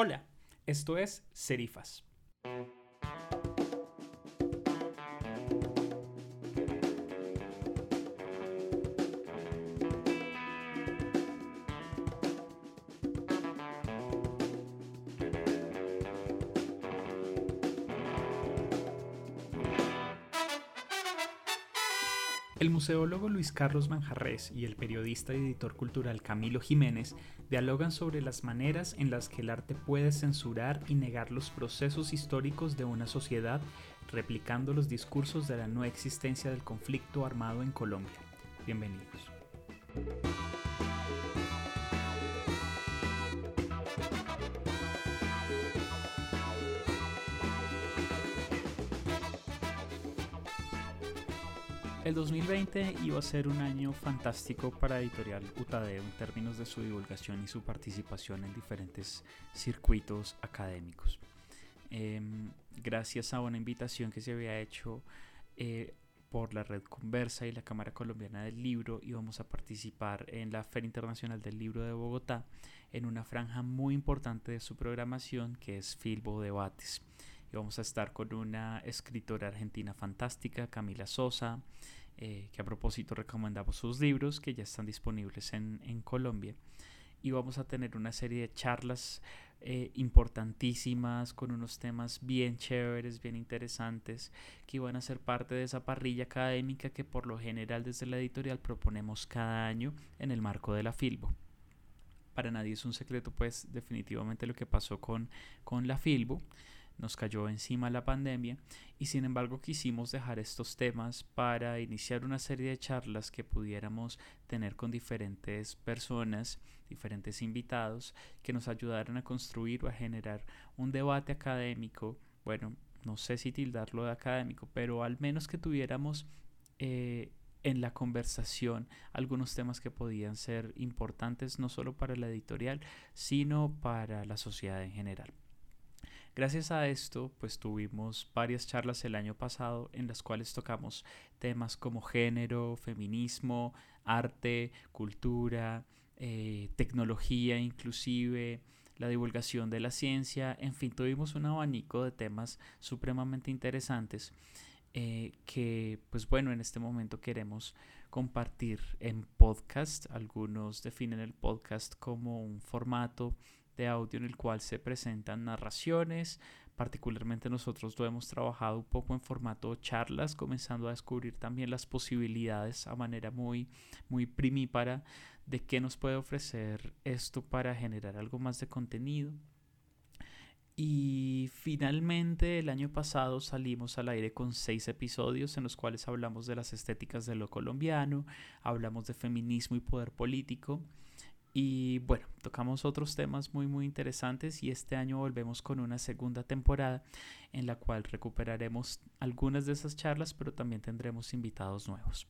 Hola, esto es Serifas. Museólogo Luis Carlos Manjarres y el periodista y editor cultural Camilo Jiménez dialogan sobre las maneras en las que el arte puede censurar y negar los procesos históricos de una sociedad, replicando los discursos de la no existencia del conflicto armado en Colombia. Bienvenidos. El 2020 iba a ser un año fantástico para Editorial Utadeo en términos de su divulgación y su participación en diferentes circuitos académicos. Em, gracias a una invitación que se había hecho eh, por la Red Conversa y la Cámara Colombiana del Libro, íbamos a participar en la Feria Internacional del Libro de Bogotá en una franja muy importante de su programación que es Filbo Debates. Y vamos a estar con una escritora argentina fantástica, Camila Sosa, eh, que a propósito recomendamos sus libros que ya están disponibles en, Colombia. Y vamos a tener una serie de charlas eh, importantísimas con unos temas bien chéveres, bien interesantes, que van a ser parte de esa parrilla académica que por lo general desde la editorial proponemos cada año en el marco de la Filbo. Para nadie es un secreto, pues definitivamente lo que pasó con, con la Filbo nos cayó encima la pandemia y sin embargo quisimos dejar estos temas para iniciar una serie de charlas que pudiéramos tener con diferentes personas, diferentes invitados, que nos ayudaran a construir o a generar un debate académico, bueno, no sé si tildarlo de académico, pero al menos que tuviéramos eh, en la conversación algunos temas que podían ser importantes no solo para la editorial, sino para la sociedad en general. Gracias a esto, pues tuvimos varias charlas el año pasado en las cuales tocamos temas como género, feminismo, arte, cultura, eh, tecnología inclusive, la divulgación de la ciencia, en fin, tuvimos un abanico de temas supremamente interesantes eh, que, pues bueno, en este momento queremos compartir en podcast. Algunos definen el podcast como un formato de audio en el cual se presentan narraciones. Particularmente nosotros lo hemos trabajado un poco en formato charlas, comenzando a descubrir también las posibilidades a manera muy, muy primípara de qué nos puede ofrecer esto para generar algo más de contenido. Y finalmente el año pasado salimos al aire con seis episodios en los cuales hablamos de las estéticas de lo colombiano, hablamos de feminismo y poder político. Y bueno, tocamos otros temas muy muy interesantes y este año volvemos con una segunda temporada en la cual recuperaremos algunas de esas charlas, pero también tendremos invitados nuevos.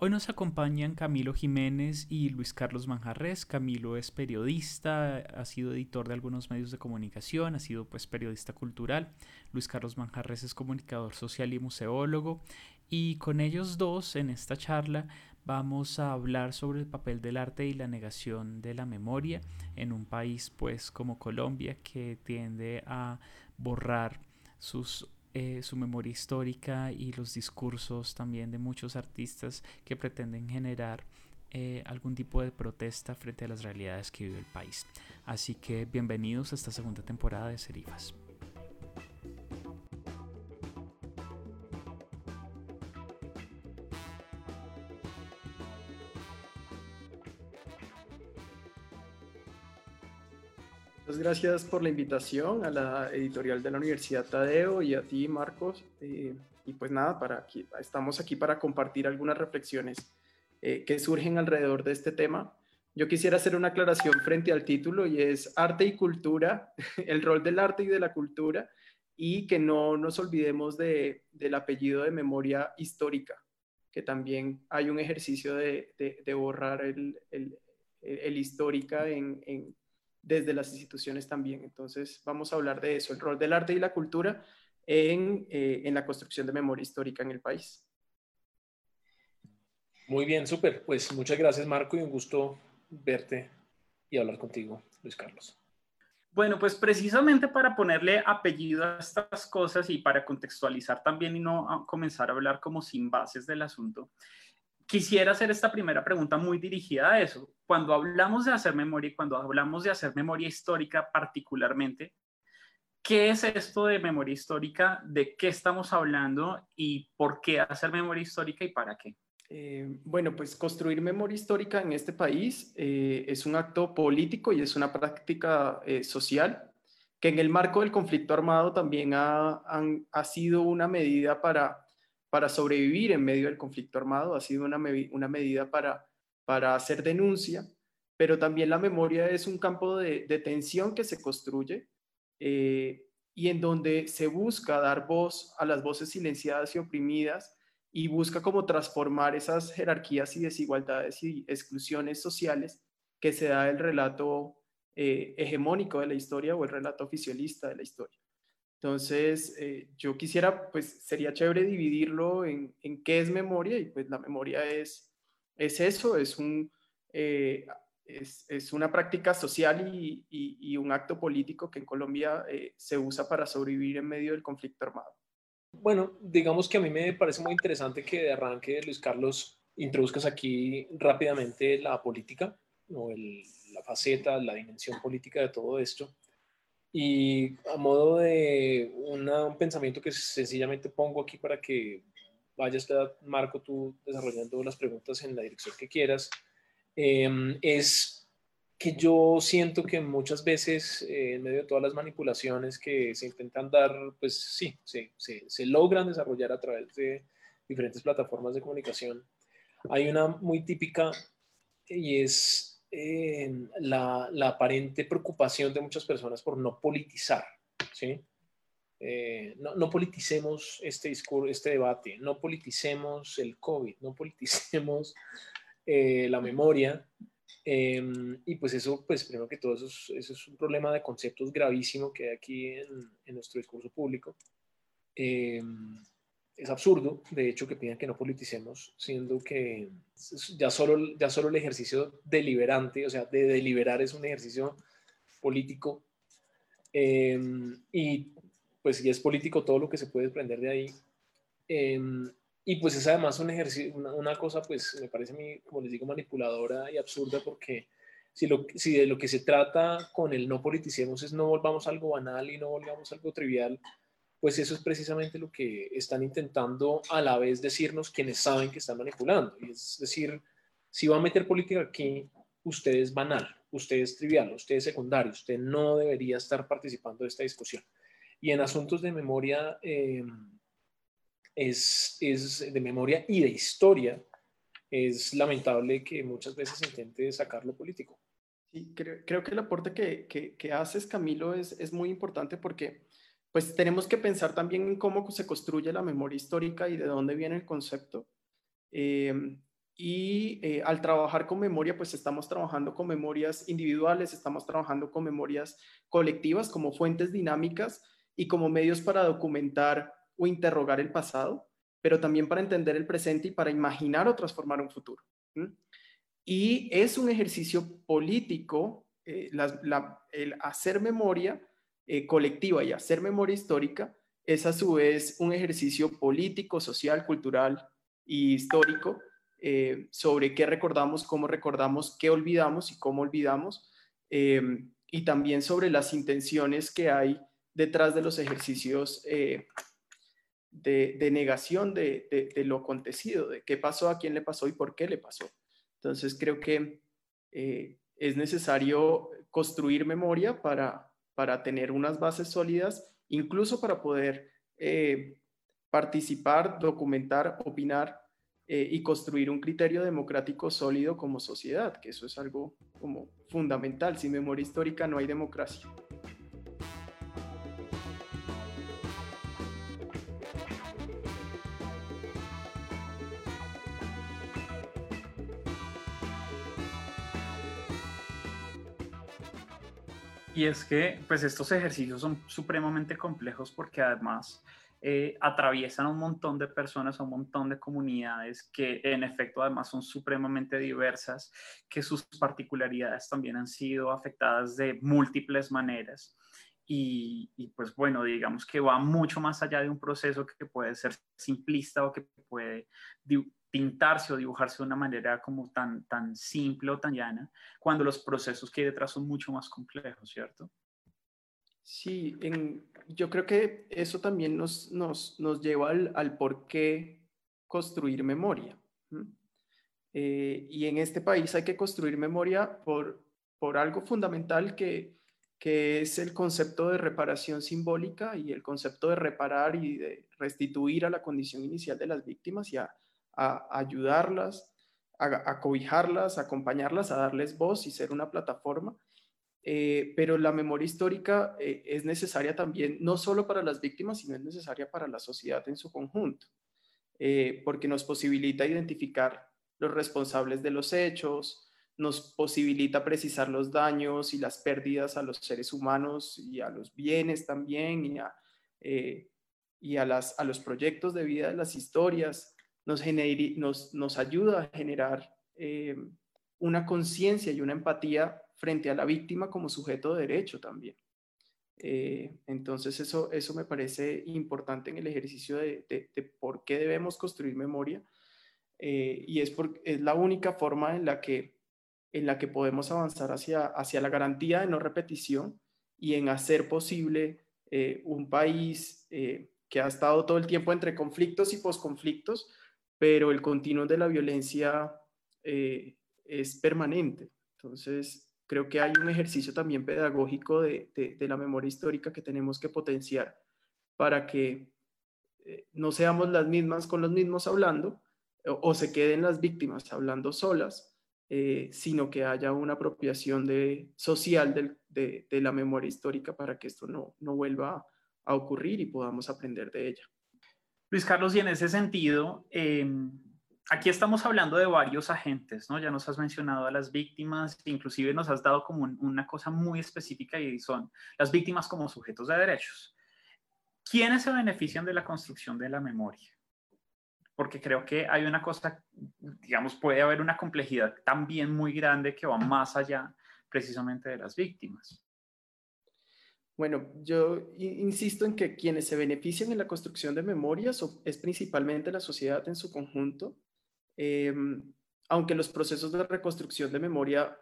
Hoy nos acompañan Camilo Jiménez y Luis Carlos Manjarres. Camilo es periodista, ha sido editor de algunos medios de comunicación, ha sido pues periodista cultural. Luis Carlos Manjarres es comunicador social y museólogo. Y con ellos dos en esta charla vamos a hablar sobre el papel del arte y la negación de la memoria en un país pues como Colombia que tiende a borrar sus, eh, su memoria histórica y los discursos también de muchos artistas que pretenden generar eh, algún tipo de protesta frente a las realidades que vive el país. Así que bienvenidos a esta segunda temporada de Serifas. Gracias por la invitación a la editorial de la Universidad Tadeo y a ti, Marcos. Eh, y pues nada, para aquí, estamos aquí para compartir algunas reflexiones eh, que surgen alrededor de este tema. Yo quisiera hacer una aclaración frente al título y es arte y cultura, el rol del arte y de la cultura, y que no nos olvidemos de, del apellido de memoria histórica, que también hay un ejercicio de, de, borrar el, el, el histórica en, en desde las instituciones también. Entonces, vamos a hablar de eso, el rol del arte y la cultura en, eh, en la construcción de memoria histórica en el país. Muy bien, súper. Pues muchas gracias, Marco, y un gusto verte y hablar contigo, Luis Carlos. Bueno, pues precisamente para ponerle apellido a estas cosas y para contextualizar también y no comenzar a hablar como sin bases del asunto, quisiera hacer esta primera pregunta muy dirigida a eso. Cuando hablamos de hacer memoria y cuando hablamos de hacer memoria histórica particularmente, ¿qué es esto de memoria histórica? ¿De qué estamos hablando y por qué hacer memoria histórica y para qué? Eh, bueno, pues construir memoria histórica en este país eh, es un acto político y es una práctica eh, social que en el marco del conflicto armado también ha, ha sido una medida para, para sobrevivir en medio del conflicto armado, ha sido una, medida para, hacer denuncia, pero también la memoria es un campo de, de tensión que se construye y en donde se busca dar voz a las voces silenciadas y oprimidas y busca como transformar esas jerarquías y desigualdades y exclusiones sociales que se da el relato eh, hegemónico de la historia o el relato oficialista de la historia. Entonces, eh, yo quisiera, pues sería chévere dividirlo en, en, qué es memoria y pues la memoria es, es eso, es, un, eh, es, es, una práctica social y, y, y, un acto político que en Colombia se usa para sobrevivir en medio del conflicto armado. Bueno, digamos que a mí me parece muy interesante que de arranque, Luis Carlos, introduzcas aquí rápidamente la política, o la faceta, la dimensión política de todo esto. Y a modo de un pensamiento que sencillamente pongo aquí para que vayas, Marco, tú desarrollando las preguntas en la dirección que quieras, em, es que yo siento que muchas veces, eh, en medio de todas las manipulaciones que se intentan dar, pues sí, se, se, logran desarrollar a través de diferentes plataformas de comunicación. Hay una muy típica y es eh, la, la, aparente preocupación de muchas personas por no politizar, ¿sí? Eh, no, no, politicemos este discurso, este debate, no politicemos el COVID, no politicemos la memoria, Em, y pues eso, pues primero que todo, eso es, un problema de conceptos gravísimo que hay aquí en, en nuestro discurso público. Es absurdo, de hecho, que pidan que no politicemos, siendo que ya solo, ya solo el ejercicio deliberante, o sea, de deliberar es un ejercicio político. Em, y pues si es político todo lo que se puede desprender de ahí. Y pues es además un ejercicio, una, cosa, pues me parece a mí, como les digo, manipuladora y absurda porque si, lo, si de lo que se trata con el no politicemos es no volvamos algo banal y no volvamos algo trivial, pues eso es precisamente lo que están intentando a la vez decirnos quienes saben que están manipulando. Y es decir, si va a meter política aquí, usted es banal, usted es trivial, usted es secundario, usted no debería estar participando de esta discusión. Y en asuntos de memoria... Eh, es, es de memoria y de historia, es lamentable que muchas veces intente sacar lo político. Sí, creo, creo, que el aporte que, que, que haces, Camilo, es, es, muy importante porque pues tenemos que pensar también en cómo se construye la memoria histórica y de dónde viene el concepto. Em, y eh, al trabajar con memoria, pues estamos trabajando con memorias individuales, estamos trabajando con memorias colectivas como fuentes dinámicas y como medios para documentar o interrogar el pasado, pero también para entender el presente y para imaginar o transformar un futuro. Y es un ejercicio político, eh, el hacer memoria eh, colectiva y hacer memoria histórica es a su vez un ejercicio político, social, cultural y histórico eh, sobre qué recordamos, cómo recordamos, qué olvidamos y cómo olvidamos, y también sobre las intenciones que hay detrás de los ejercicios de, negación de, lo acontecido, de qué pasó, a quién le pasó y por qué le pasó. Entonces creo que eh, es necesario construir memoria para, para tener unas bases sólidas, incluso para poder eh, participar, documentar, opinar eh, y construir un criterio democrático sólido como sociedad, que eso es algo como fundamental. Sin memoria histórica no hay democracia. Y es que pues estos ejercicios son supremamente complejos porque además eh, atraviesan un montón de personas, un montón de comunidades que en efecto además son supremamente diversas, que sus particularidades también han sido afectadas de múltiples maneras. Y, pues bueno, digamos que va mucho más allá de un proceso que puede ser simplista o que puede pintarse o dibujarse de una manera como tan, tan simple o tan llana, cuando los procesos que hay detrás son mucho más complejos, ¿cierto? Sí, yo creo que eso también nos, nos, nos lleva al, al, por qué construir memoria. Eh, y en este país hay que construir memoria por, por algo fundamental que, que es el concepto de reparación simbólica y el concepto de reparar y de restituir a la condición inicial de las víctimas y a, a ayudarlas, a, a, cobijarlas, a acompañarlas, a darles voz y ser una plataforma. Eh, pero la memoria histórica eh, es necesaria también, no solo para las víctimas, sino es necesaria para la sociedad en su conjunto, eh, porque nos posibilita identificar los responsables de los hechos, nos posibilita precisar los daños y las pérdidas a los seres humanos y a los bienes también y a, y a, las, a los proyectos de vida de las historias, nos, nos, nos ayuda a generar una conciencia y una empatía frente a la víctima como sujeto de derecho también. Eh, entonces eso, eso me parece importante en el ejercicio de, por qué debemos construir memoria eh, y es, porque es la única forma en la que, en la que podemos avanzar hacia, hacia la garantía de no repetición y en hacer posible eh, un país que ha estado todo el tiempo entre conflictos y posconflictos, pero el continuo de la violencia es permanente. Entonces, creo que hay un ejercicio también pedagógico de, la memoria histórica que tenemos que potenciar para que eh, no seamos las mismas con los mismos hablando o, se queden las víctimas hablando solas, eh, sino que haya una apropiación social de, la memoria histórica para que esto no vuelva a ocurrir y podamos aprender de ella. Luis Carlos, y en ese sentido, em, aquí estamos hablando de varios agentes, ¿no? Ya nos has mencionado a las víctimas, inclusive nos has dado como una cosa muy específica y son las víctimas como sujetos de derechos. ¿Quiénes se benefician de la construcción de la memoria? Porque creo que hay una cosa, digamos, puede haber una complejidad también muy grande que va más allá precisamente de las víctimas. Bueno, yo insisto en que quienes se benefician en la construcción de memorias es principalmente la sociedad en su conjunto, Em, aunque los procesos de reconstrucción de memoria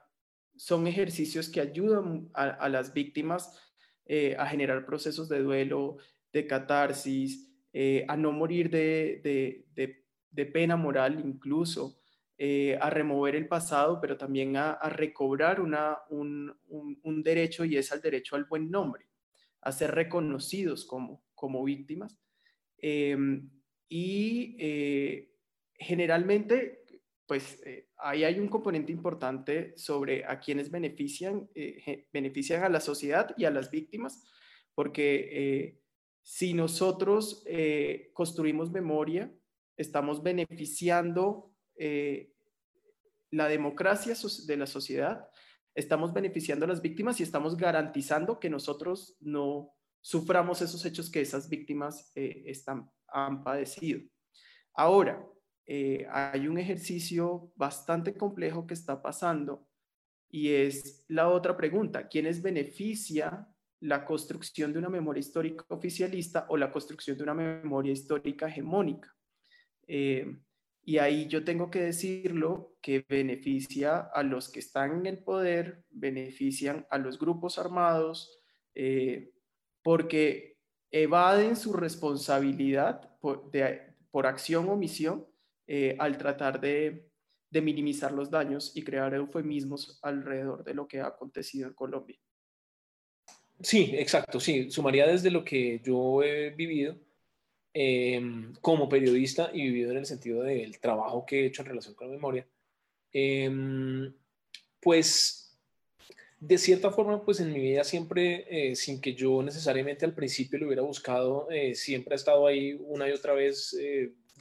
son ejercicios que ayudan a, las víctimas eh, a generar procesos de duelo, de catarsis, eh, a no morir de, pena moral incluso, eh, a remover el pasado, pero también a, recobrar un, derecho y es el derecho al buen nombre, a ser reconocidos como, como víctimas. Em, y generalmente, pues eh, ahí hay un componente importante sobre a quienes benefician, eh, benefician a la sociedad y a las víctimas, porque eh, si nosotros construimos memoria, estamos beneficiando la democracia de la sociedad, estamos beneficiando a las víctimas y estamos garantizando que nosotros no suframos esos hechos que esas víctimas están, han padecido. Ahora, eh, hay un ejercicio bastante complejo que está pasando y es la otra pregunta, ¿quiénes beneficia la construcción de una memoria histórica oficialista o la construcción de una memoria histórica hegemónica? Eh, y ahí yo tengo que decirlo que beneficia a los que están en el poder, benefician a los grupos armados, eh, porque evaden su responsabilidad por, acción o omisión eh, al tratar de, minimizar los daños y crear eufemismos alrededor de lo que ha acontecido en Colombia. Sí, exacto, sí, sumaría desde lo que yo he vivido em, como periodista y vivido en el sentido del trabajo que he hecho en relación con la memoria, em, pues de cierta forma, pues en mi vida siempre, eh, sin que yo necesariamente al principio lo hubiera buscado, eh, siempre ha estado ahí una y otra vez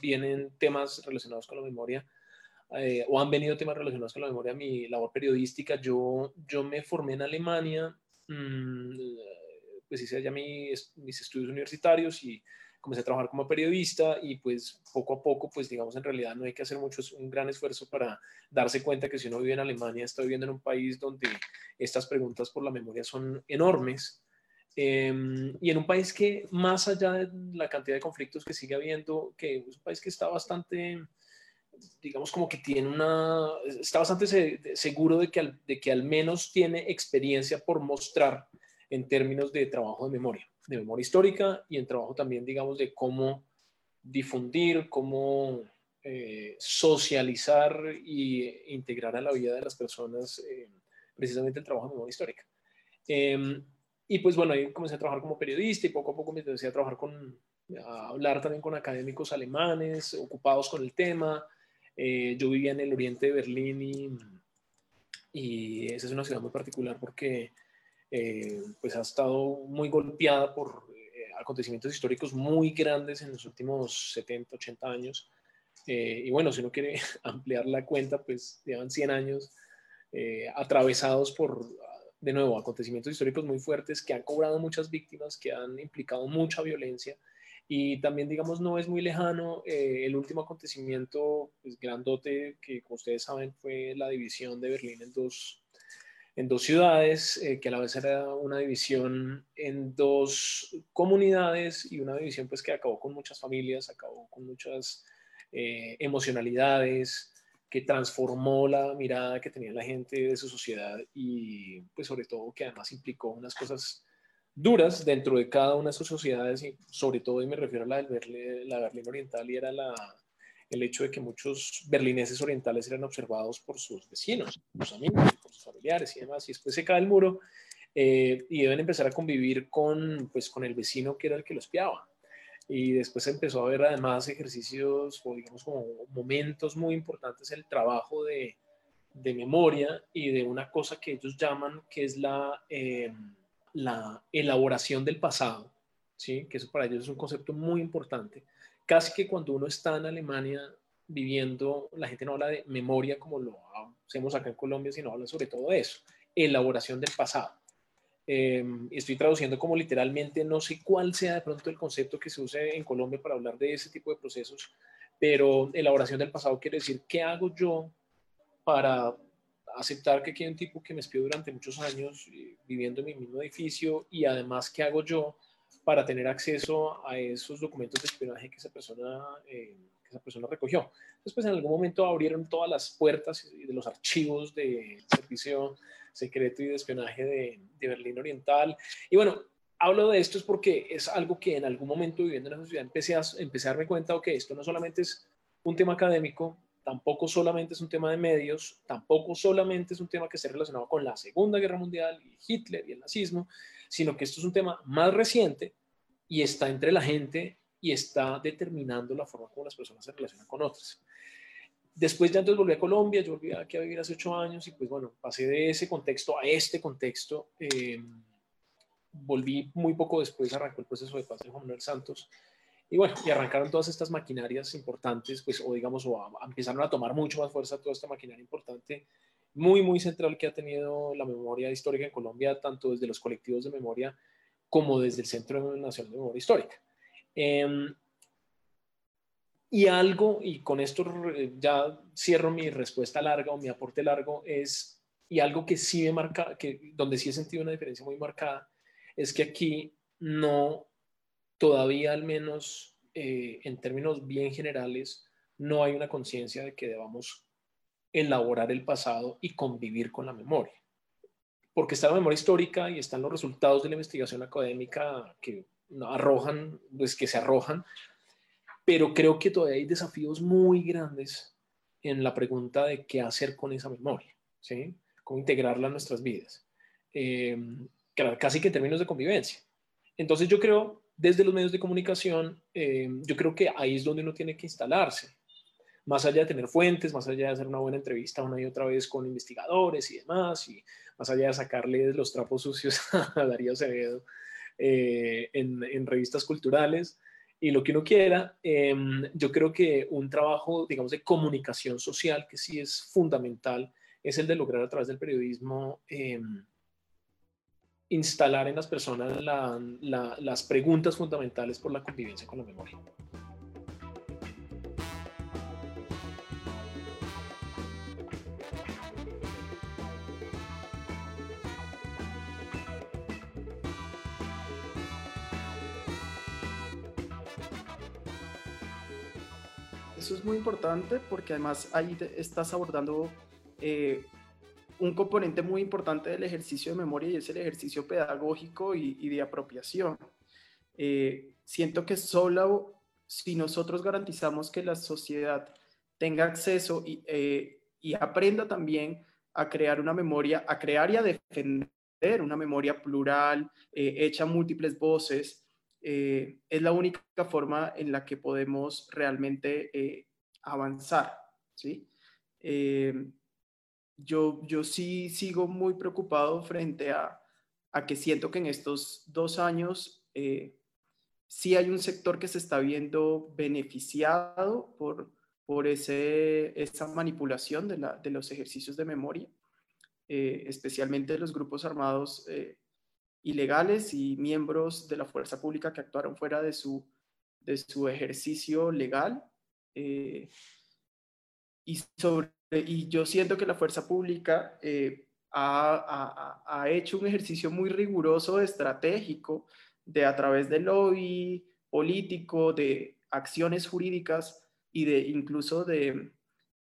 vienen temas relacionados con la memoria eh, o han venido temas relacionados con la memoria mi labor periodística. Yo, yo me formé en Alemania, mm, pues hice allá mis estudios universitarios y comencé a trabajar como periodista y pues poco a poco, pues digamos, en realidad no hay que hacer mucho, es un gran esfuerzo para darse cuenta que si uno vive en Alemania, está viviendo en un país donde estas preguntas por la memoria son enormes. Em, y en un país que más allá de la cantidad de conflictos que sigue habiendo, que es un país que está bastante, digamos como que tiene una, está bastante seguro de que, de que al menos tiene experiencia por mostrar en términos de trabajo de memoria de memoria histórica y en trabajo también, digamos, de cómo difundir, cómo eh, socializar e integrar a la vida de las personas eh, precisamente el trabajo de memoria histórica. Em, y pues bueno, ahí comencé a trabajar como periodista y poco a poco me empecé a trabajar con, a hablar también con académicos alemanes ocupados con el tema. Eh, yo vivía en el oriente de Berlín y, y esa es una ciudad muy particular porque eh, pues ha estado muy golpeada por eh, acontecimientos históricos muy grandes en los últimos 70, 80 años. Eh, y bueno, si uno quiere ampliar la cuenta, pues llevan 100 años atravesados por, de nuevo, acontecimientos históricos muy fuertes que han cobrado muchas víctimas, que han implicado mucha violencia. Y también, digamos, no es muy lejano el último acontecimiento pues, grandote que, como ustedes saben, fue la división de Berlín en dos, en dos ciudades, eh, que a la vez era una división en dos comunidades y una división pues que acabó con muchas familias, acabó con muchas eh, emocionalidades, que transformó la mirada que tenía la gente de su sociedad y pues sobre todo que además implicó unas cosas duras dentro de cada una de sus sociedades y sobre todo y me refiero a la, del la Berlín Oriental y era la, el hecho de que muchos berlineses orientales eran observados por sus vecinos, sus amigos, familiares y demás, y después se cae el muro eh, y deben empezar a convivir con, pues, con el vecino que era el que los espiaba. Y después empezó a haber además ejercicios o digamos como momentos muy importantes el trabajo de, de memoria y de una cosa que ellos llaman que es la, eh, la elaboración del pasado, ¿sí? que eso para ellos es un concepto muy importante casi que cuando uno está en Alemania viviendo, la gente no habla de memoria como lo hacemos acá en Colombia, sino habla sobre todo de eso, elaboración del pasado. Em, estoy traduciendo como literalmente, no sé cuál sea de pronto el concepto que se use en Colombia para hablar de ese tipo de procesos, pero elaboración del pasado quiere decir, ¿qué hago yo para aceptar que aquí hay un tipo que me espió durante muchos años eh, viviendo en mi mismo edificio y además, ¿qué hago yo para tener acceso a esos documentos de espionaje que esa persona, eh, que esa persona recogió. Pues en algún momento abrieron todas las puertas de los archivos de servicio secreto y de espionaje de, Berlín Oriental. Y bueno, hablo de esto es porque es algo que en algún momento viviendo en esa ciudad empecé a, empecé a darme cuenta que esto no solamente es un tema académico, tampoco solamente es un tema de medios, tampoco solamente es un tema que esté relacionado con la Segunda Guerra Mundial y Hitler y el nazismo, sino que esto es un tema más reciente y está entre la gente y está determinando la forma como las personas se relacionan con otras. Después ya entonces volví a Colombia, yo volví aquí a vivir hace ocho años y pues bueno, pasé de ese contexto a este contexto. Em, volví muy poco después, arrancó el proceso de paz de Juan Manuel Santos y bueno, y arrancaron todas estas maquinarias importantes, pues o digamos, o empezaron a tomar mucho más fuerza toda esta maquinaria importante muy, muy central que ha tenido la memoria histórica en Colombia, tanto desde los colectivos de memoria como desde el Centro Nacional de Memoria Histórica. Em, y algo, y con esto ya cierro mi respuesta larga o mi aporte largo, es, y algo que sí me marca, que, donde sí he sentido una diferencia muy marcada, es que aquí no, todavía al menos eh, en términos bien generales, no hay una conciencia de que debamos elaborar el pasado y convivir con la memoria. Porque está la memoria histórica y están los resultados de la investigación académica que arrojan, pues que se arrojan, pero creo que todavía hay desafíos muy grandes en la pregunta de qué hacer con esa memoria, ¿sí? Cómo integrarla en nuestras vidas, eh, casi que en términos de convivencia. Entonces yo creo, desde los medios de comunicación, eh, yo creo que ahí es donde uno tiene que instalarse más allá de tener fuentes, más allá de hacer una buena entrevista una y otra vez con investigadores y demás, y más allá de sacarle los trapos sucios a Darío Acevedo eh, en, revistas culturales y lo que uno quiera, em, yo creo que un trabajo, digamos, de comunicación social que sí es fundamental es el de lograr a través del periodismo em, instalar en las personas las preguntas fundamentales por la convivencia con la memoria. Es muy importante porque además ahí estás abordando eh, un componente muy importante del ejercicio de memoria y es el ejercicio pedagógico y, de apropiación. Eh, siento que solo si nosotros garantizamos que la sociedad tenga acceso y, eh, y aprenda también a crear una memoria, a crear y a defender una memoria plural, eh, hecha múltiples voces, es la única forma en la que podemos realmente avanzar. ¿sí? yo, yo sí sigo muy preocupado frente a, a que siento que en estos dos años eh, sí hay un sector que se está viendo beneficiado por, por ese, esa manipulación de, la, de los ejercicios de memoria, eh, especialmente los grupos armados eh, ilegales y miembros de la fuerza pública que actuaron fuera de su, de su ejercicio legal. Y sobre y yo siento que la fuerza pública eh, ha, hecho un ejercicio muy riguroso, estratégico, de a través del lobby político, de acciones jurídicas y de incluso de,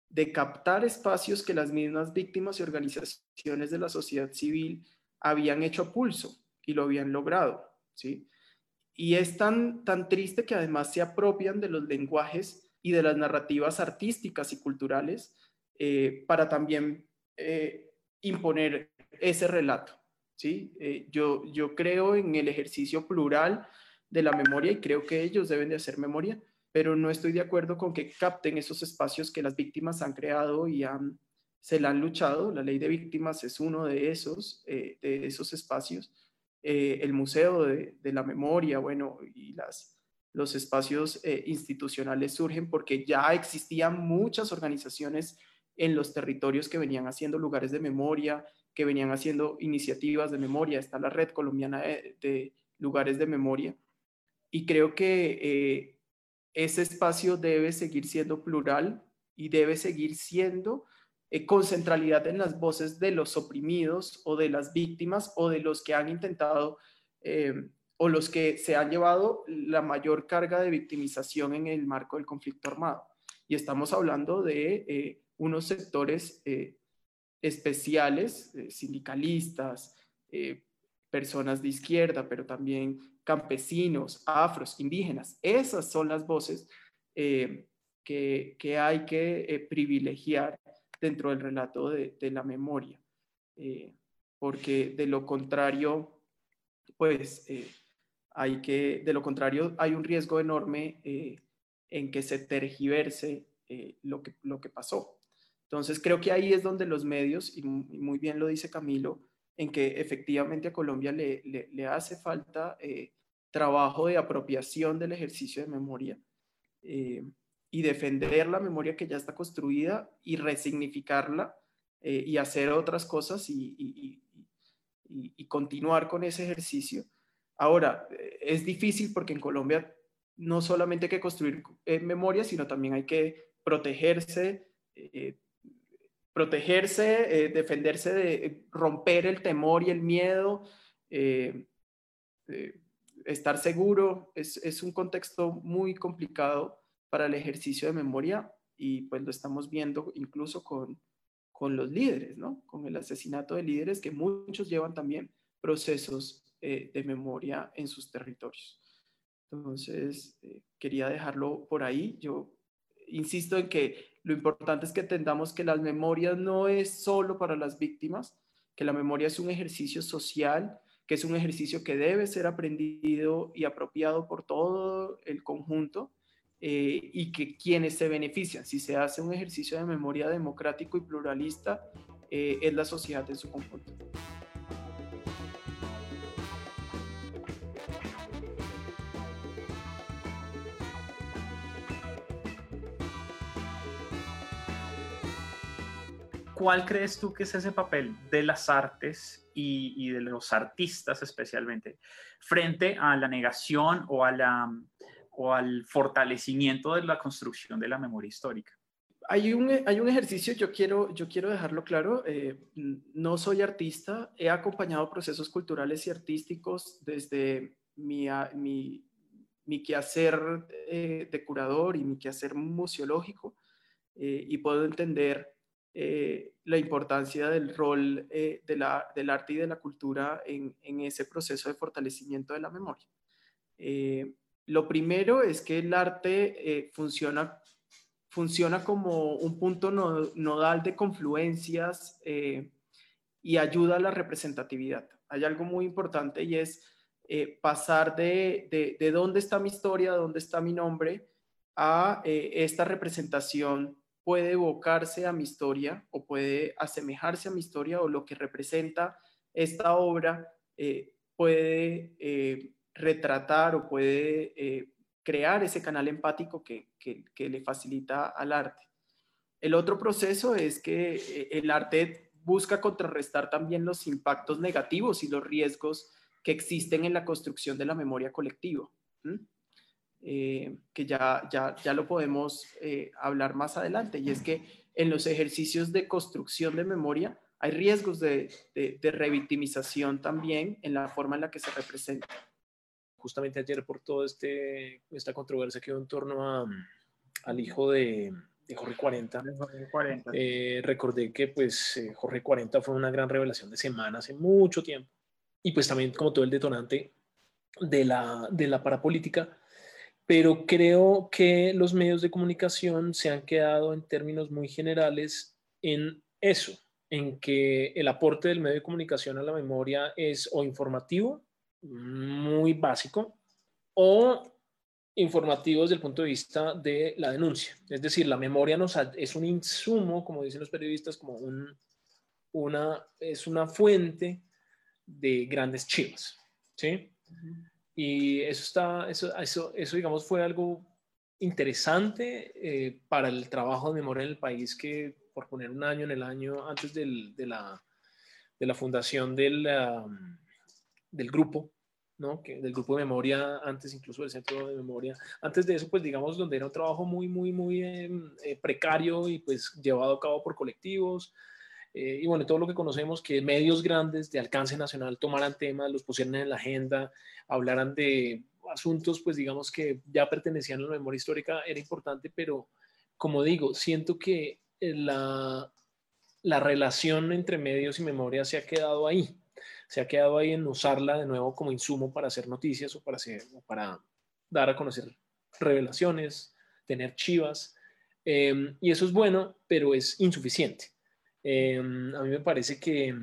de captar espacios que las mismas víctimas y organizaciones de la sociedad civil habían hecho a pulso y lo habían logrado, ¿sí? Y es tan, tan triste que además se apropian de los lenguajes y de las narrativas artísticas y culturales eh, para también eh, imponer ese relato. ¿sí? Eh, yo, yo creo en el ejercicio plural de la memoria y creo que ellos deben de hacer memoria, pero no estoy de acuerdo con que capten esos espacios que las víctimas han creado y han, se la han luchado. La ley de víctimas es uno de esos, de esos espacios. el Museo de, de, la Memoria, bueno, y las, los espacios institucionales surgen porque ya existían muchas organizaciones en los territorios que venían haciendo lugares de memoria, que venían haciendo iniciativas de memoria. Está la red colombiana de, lugares de memoria. Y creo que eh, ese espacio debe seguir siendo plural y debe seguir siendo eh, con centralidad en las voces de los oprimidos o de las víctimas o de los que han intentado eh, o los que se han llevado la mayor carga de victimización en el marco del conflicto armado. Y estamos hablando de unos sectores eh, especiales, eh, sindicalistas, eh, personas de izquierda, pero también campesinos, afros, indígenas. Esas son las voces que, hay que privilegiar dentro del relato de, de la memoria, porque de lo contrario, pues hay que, de lo contrario, hay un riesgo enorme en que se tergiverse lo, que, lo que pasó. Entonces creo que ahí es donde los medios, y muy bien lo dice Camilo, en que efectivamente a Colombia le, le, hace falta eh, trabajo de apropiación del ejercicio de memoria eh, y defender la memoria que ya está construida y resignificarla eh, y hacer otras cosas y, y, y, continuar con ese ejercicio. Ahora, es difícil porque en Colombia no solamente hay que construir memoria, sino también hay que protegerse protegerse, eh, defenderse de eh, romper el temor y el miedo, eh, estar seguro. Es, un contexto muy complicado para el ejercicio de memoria y pues lo estamos viendo incluso con, con los líderes, ¿no? Con el asesinato de líderes que muchos llevan también procesos de memoria en sus territorios. Entonces, quería dejarlo por ahí. Yo insisto en que lo importante es que entendamos que las memorias no es solo para las víctimas, que la memoria es un ejercicio social, que es un ejercicio que debe ser aprendido y apropiado por todo el conjunto eh, y que quienes se benefician, si se hace un ejercicio de memoria democrático y pluralista, eh, es la sociedad en su conjunto. ¿Cuál crees tú que es ese papel de las artes y, de los artistas especialmente frente a la negación o, a la, o al fortalecimiento de la construcción de la memoria histórica? Hay un, hay un ejercicio, yo quiero, yo quiero dejarlo claro, eh, no soy artista, he acompañado procesos culturales y artísticos desde mi, mi, mi quehacer eh, de curador y mi quehacer museológico eh, y puedo entender eh, la importancia del rol de la, del arte y de la cultura en, en, ese proceso de fortalecimiento de la memoria. lo primero es que el arte funciona, funciona como un punto nodal de confluencias y ayuda a la representatividad. Hay algo muy importante y es eh, pasar de, de, dónde está mi historia, dónde está mi nombre, a eh, esta representación puede evocarse a mi historia o puede asemejarse a mi historia o lo que representa esta obra eh, puede retratar o puede crear ese canal empático que, que, le facilita al arte. El otro proceso es que el arte busca contrarrestar también los impactos negativos y los riesgos que existen en la construcción de la memoria colectiva, eh, que ya, ya, ya lo podemos eh, hablar más adelante, y es que en los ejercicios de construcción de memoria hay riesgos de, de, revictimización también en la forma en la que se representa. Justamente ayer por toda este, esta controversia que hubo en torno a, al hijo de, de Jorge 40, 40. Eh, recordé que pues Jorge 40 fue una gran revelación de semana hace mucho tiempo y pues también como todo el detonante de la, de la parapolítica, pero creo que los medios de comunicación se han quedado en términos muy generales en eso, en que el aporte del medio de comunicación a la memoria es o informativo, muy básico, o informativo desde el punto de vista de la denuncia. Es decir, la memoria nos es un insumo, como dicen los periodistas, como un, una, es una fuente de grandes chivas, ¿sí? Y eso está, eso, eso, eso digamos fue algo interesante eh, para el trabajo de memoria en el país que por poner un año en el año antes del, de, la, de la fundación del, um, del grupo, ¿no? Que, del grupo de memoria, antes incluso del centro de memoria, antes de eso, pues digamos, donde era un trabajo muy, muy, muy eh, precario y pues llevado a cabo por colectivos, eh, y bueno, todo lo que conocemos, que medios grandes de alcance nacional tomaran temas, los pusieran en la agenda, hablaran de asuntos, pues digamos que ya pertenecían a la memoria histórica, era importante, pero como digo, siento que eh, la, la relación entre medios y memoria se ha quedado ahí, se ha quedado ahí en usarla de nuevo como insumo para hacer noticias o para, hacer, o para dar a conocer revelaciones, tener chivas, eh, y eso es bueno, pero es insuficiente. Em, a mí me parece que,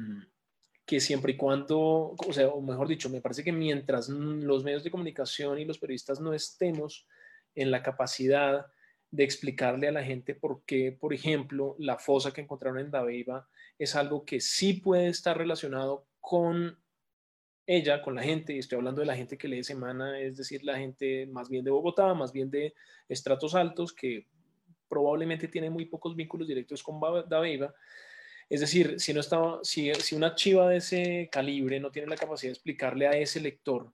que siempre y cuando, o sea, mejor dicho, me parece que mientras los medios de comunicación y los periodistas no estemos en la capacidad de explicarle a la gente por qué, por ejemplo, la fosa que encontraron en Dabeiba es algo que sí puede estar relacionado con ella, con la gente, y estoy hablando de la gente que lee Semana, es decir, la gente más bien de Bogotá, más bien de estratos altos, que probablemente tiene muy pocos vínculos directos con Dabeiba, es decir, si, no si, si una chiva de ese calibre no tiene la capacidad de explicarle a ese lector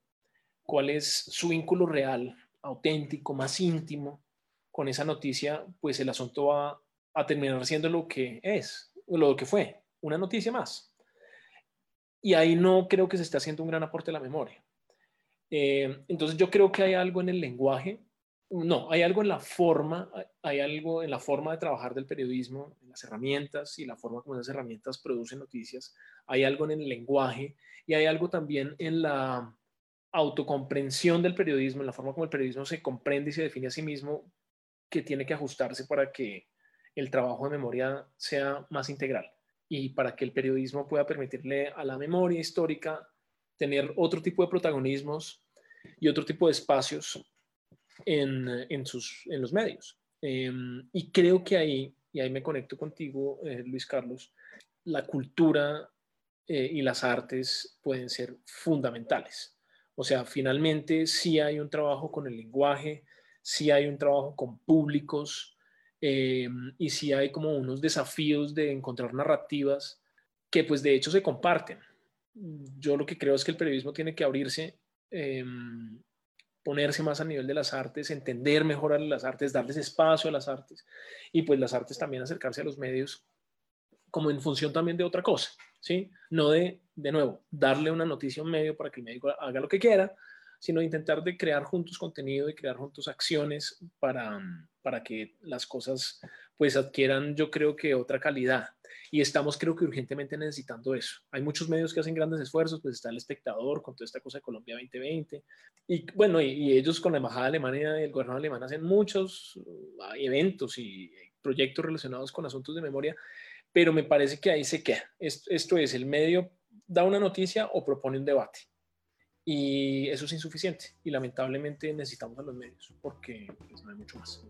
cuál es su vínculo real, auténtico, más íntimo con esa noticia, pues el asunto va a terminar siendo lo que es, lo que fue, una noticia más. Y ahí no creo que se esté haciendo un gran aporte a la memoria. Eh, entonces yo creo que hay algo en el lenguaje no, hay algo en la forma, hay algo en la forma de trabajar del periodismo, en las herramientas y la forma como esas herramientas producen noticias, hay algo en el lenguaje y hay algo también en la autocomprensión del periodismo, en la forma como el periodismo se comprende y se define a sí mismo, que tiene que ajustarse para que el trabajo de memoria sea más integral y para que el periodismo pueda permitirle a la memoria histórica tener otro tipo de protagonismos y otro tipo de espacios en, en los medios. Em, y creo que ahí, y ahí me conecto contigo, eh, Luis Carlos, la cultura eh, y las artes pueden ser fundamentales. O sea, finalmente sí hay un trabajo con el lenguaje, sí hay un trabajo con públicos, eh, y sí hay como unos desafíos de encontrar narrativas que pues de hecho se comparten. Yo lo que creo es que el periodismo tiene que abrirse, em, ponerse más a nivel de las artes, entender mejor a las artes, darles espacio a las artes y pues las artes también acercarse a los medios como en función también de otra cosa, ¿sí? No de, de nuevo, darle una noticia a un medio para que el medio haga lo que quiera, sino intentar de crear juntos contenido y crear juntos acciones para, para que las cosas pues adquieran yo creo que otra calidad. Y estamos creo que urgentemente necesitando eso. Hay muchos medios que hacen grandes esfuerzos, pues está el espectador con toda esta cosa de Colombia 2020. Y bueno, y, ellos con la Embajada Alemana y el gobierno alemán hacen muchos eventos y proyectos relacionados con asuntos de memoria, pero me parece que ahí se queda. Esto, esto es, el medio da una noticia o propone un debate y eso es insuficiente y lamentablemente necesitamos a los medios porque pues, no hay mucho más.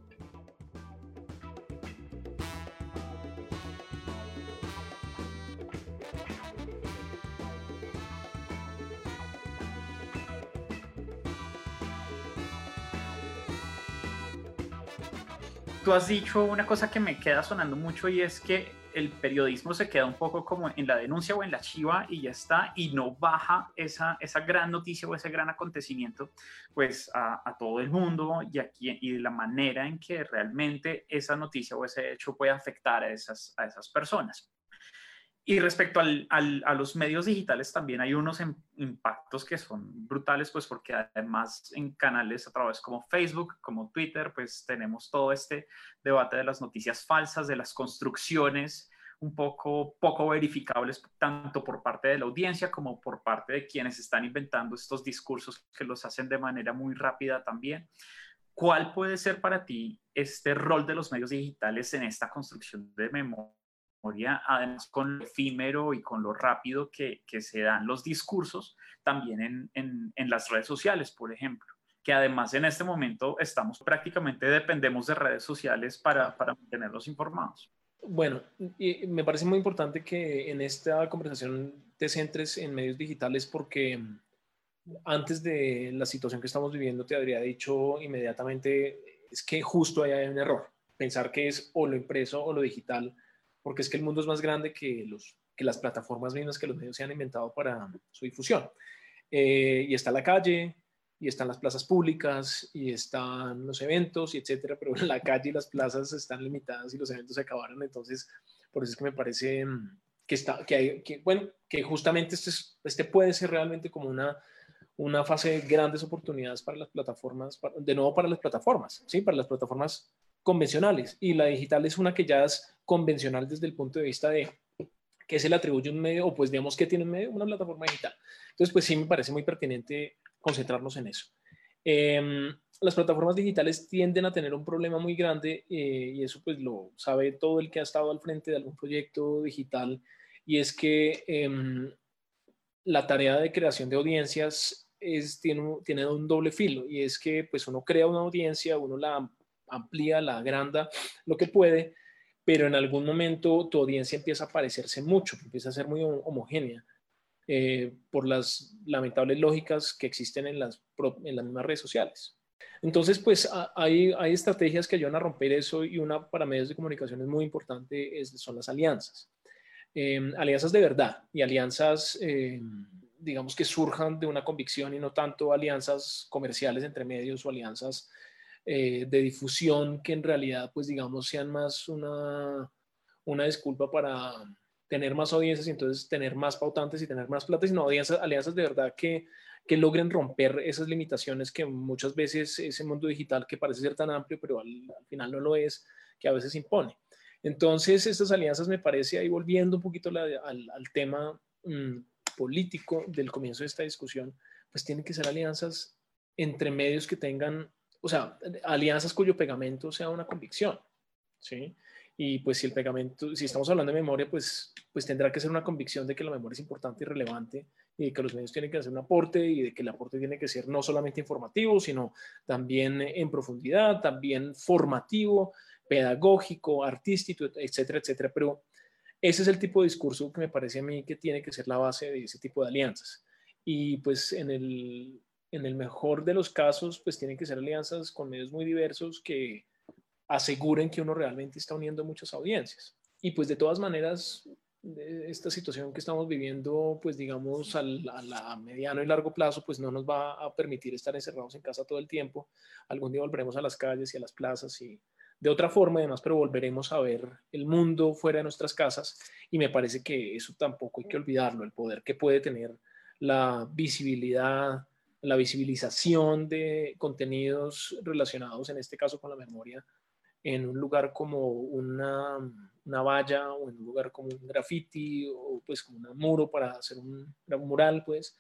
Tú has dicho una cosa que me queda sonando mucho y es que el periodismo se queda un poco como en la denuncia o en la chiva y ya está, y no baja esa, esa gran noticia o ese gran acontecimiento pues a, todo el mundo y, aquí, y de la manera en que realmente esa noticia o ese hecho puede afectar a esas, a esas personas. Y respecto al, a los medios digitales también hay unos impactos que son brutales, pues porque además en canales a través como Facebook, como Twitter, pues tenemos todo este debate de las noticias falsas, de las construcciones un poco poco verificables tanto por parte de la audiencia como por parte de quienes están inventando estos discursos que los hacen de manera muy rápida también. ¿Cuál puede ser para ti este rol de los medios digitales en esta construcción de memoria? Además con lo efímero y con lo rápido que, que se dan los discursos, también en, en, las redes sociales, por ejemplo, que además en este momento estamos prácticamente dependemos de redes sociales para, para mantenerlos informados. Bueno, y me parece muy importante que en esta conversación te centres en medios digitales porque antes de la situación que estamos viviendo te habría dicho inmediatamente es que justo hay un error, pensar que es o lo impreso o lo digital porque es que el mundo es más grande que, los, que las plataformas mismas que los medios se han inventado para su difusión. Eh, y está la calle, y están las plazas públicas, y están los eventos, y etcétera, pero la calle y las plazas están limitadas y los eventos se acabaron, entonces, por eso es que me parece mm, que, está, que, hay, que bueno, que justamente este, este puede ser realmente como una, una fase de grandes oportunidades para las plataformas, de nuevo para las plataformas, ¿sí? Para las plataformas convencionales y la digital es una que ya es convencional desde el punto de vista de que se le atribuye un medio o pues digamos que tiene un medio, una plataforma digital. Entonces pues sí me parece muy pertinente concentrarnos en eso. Em, las plataformas digitales tienden a tener un problema muy grande eh, y eso pues lo sabe todo el que ha estado al frente de algún proyecto digital y es que em, la tarea de creación de audiencias es, tiene, tiene un doble filo y es que pues uno crea una audiencia, uno la amplía, la agranda lo que puede, pero en algún momento tu audiencia empieza a parecerse mucho, empieza a ser muy homogénea eh, por las lamentables lógicas que existen en las, en las mismas redes sociales. Entonces, pues hay, hay estrategias que ayudan a romper eso y una para medios de comunicación es muy importante es, son las alianzas. Em, alianzas de verdad y alianzas, em, digamos, que surjan de una convicción y no tanto alianzas comerciales entre medios o alianzas eh, de difusión que en realidad, pues digamos, sean más una, una disculpa para tener más audiencias y entonces tener más pautantes y tener más plata, sino alianzas, alianzas de verdad que, que logren romper esas limitaciones que muchas veces ese mundo digital que parece ser tan amplio, pero al, final no lo es, que a veces impone. Entonces, estas alianzas me parece, ahí volviendo un poquito al, al, tema mm, político del comienzo de esta discusión, pues tienen que ser alianzas entre medios que tengan o sea, alianzas cuyo pegamento sea una convicción, ¿sí? Y pues si el pegamento, si estamos hablando de memoria, pues, pues tendrá que ser una convicción de que la memoria es importante y relevante y de que los medios tienen que hacer un aporte y de que el aporte tiene que ser no solamente informativo, sino también en profundidad, también formativo, pedagógico, artístico, etcétera, etcétera. Pero ese es el tipo de discurso que me parece a mí que tiene que ser la base de ese tipo de alianzas. Y pues en el, en el mejor de los casos, pues tienen que ser alianzas con medios muy diversos que aseguren que uno realmente está uniendo muchas audiencias. Y pues de todas maneras, esta situación que estamos viviendo, pues digamos, a la, mediano y largo plazo, pues no nos va a permitir estar encerrados en casa todo el tiempo. Algún día volveremos a las calles y a las plazas y de otra forma, además, pero volveremos a ver el mundo fuera de nuestras casas y me parece que eso tampoco hay que olvidarlo, el poder que puede tener la visibilidad, la visibilización de contenidos relacionados, en este caso con la memoria, en un lugar como una, una valla o en un lugar como un graffiti o pues como un muro para hacer un, un, mural, pues,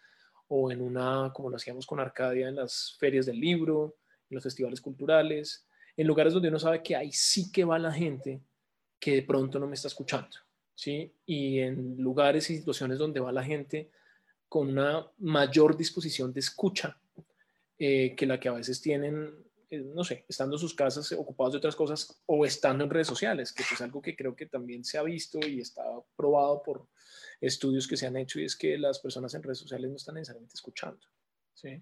o en una, como lo hacíamos con Arcadia en las ferias del libro, en los festivales culturales, en lugares donde uno sabe que ahí sí que va la gente que de pronto no me está escuchando, ¿sí? Y en lugares y situaciones donde va la gente con una mayor disposición de escucha eh, que la que a veces tienen eh, no sé, estando en sus casas ocupados de otras cosas o estando en redes sociales, que es algo que creo que también se ha visto y está probado por estudios que se han hecho y es que las personas en redes sociales no están necesariamente escuchando. ¿sí?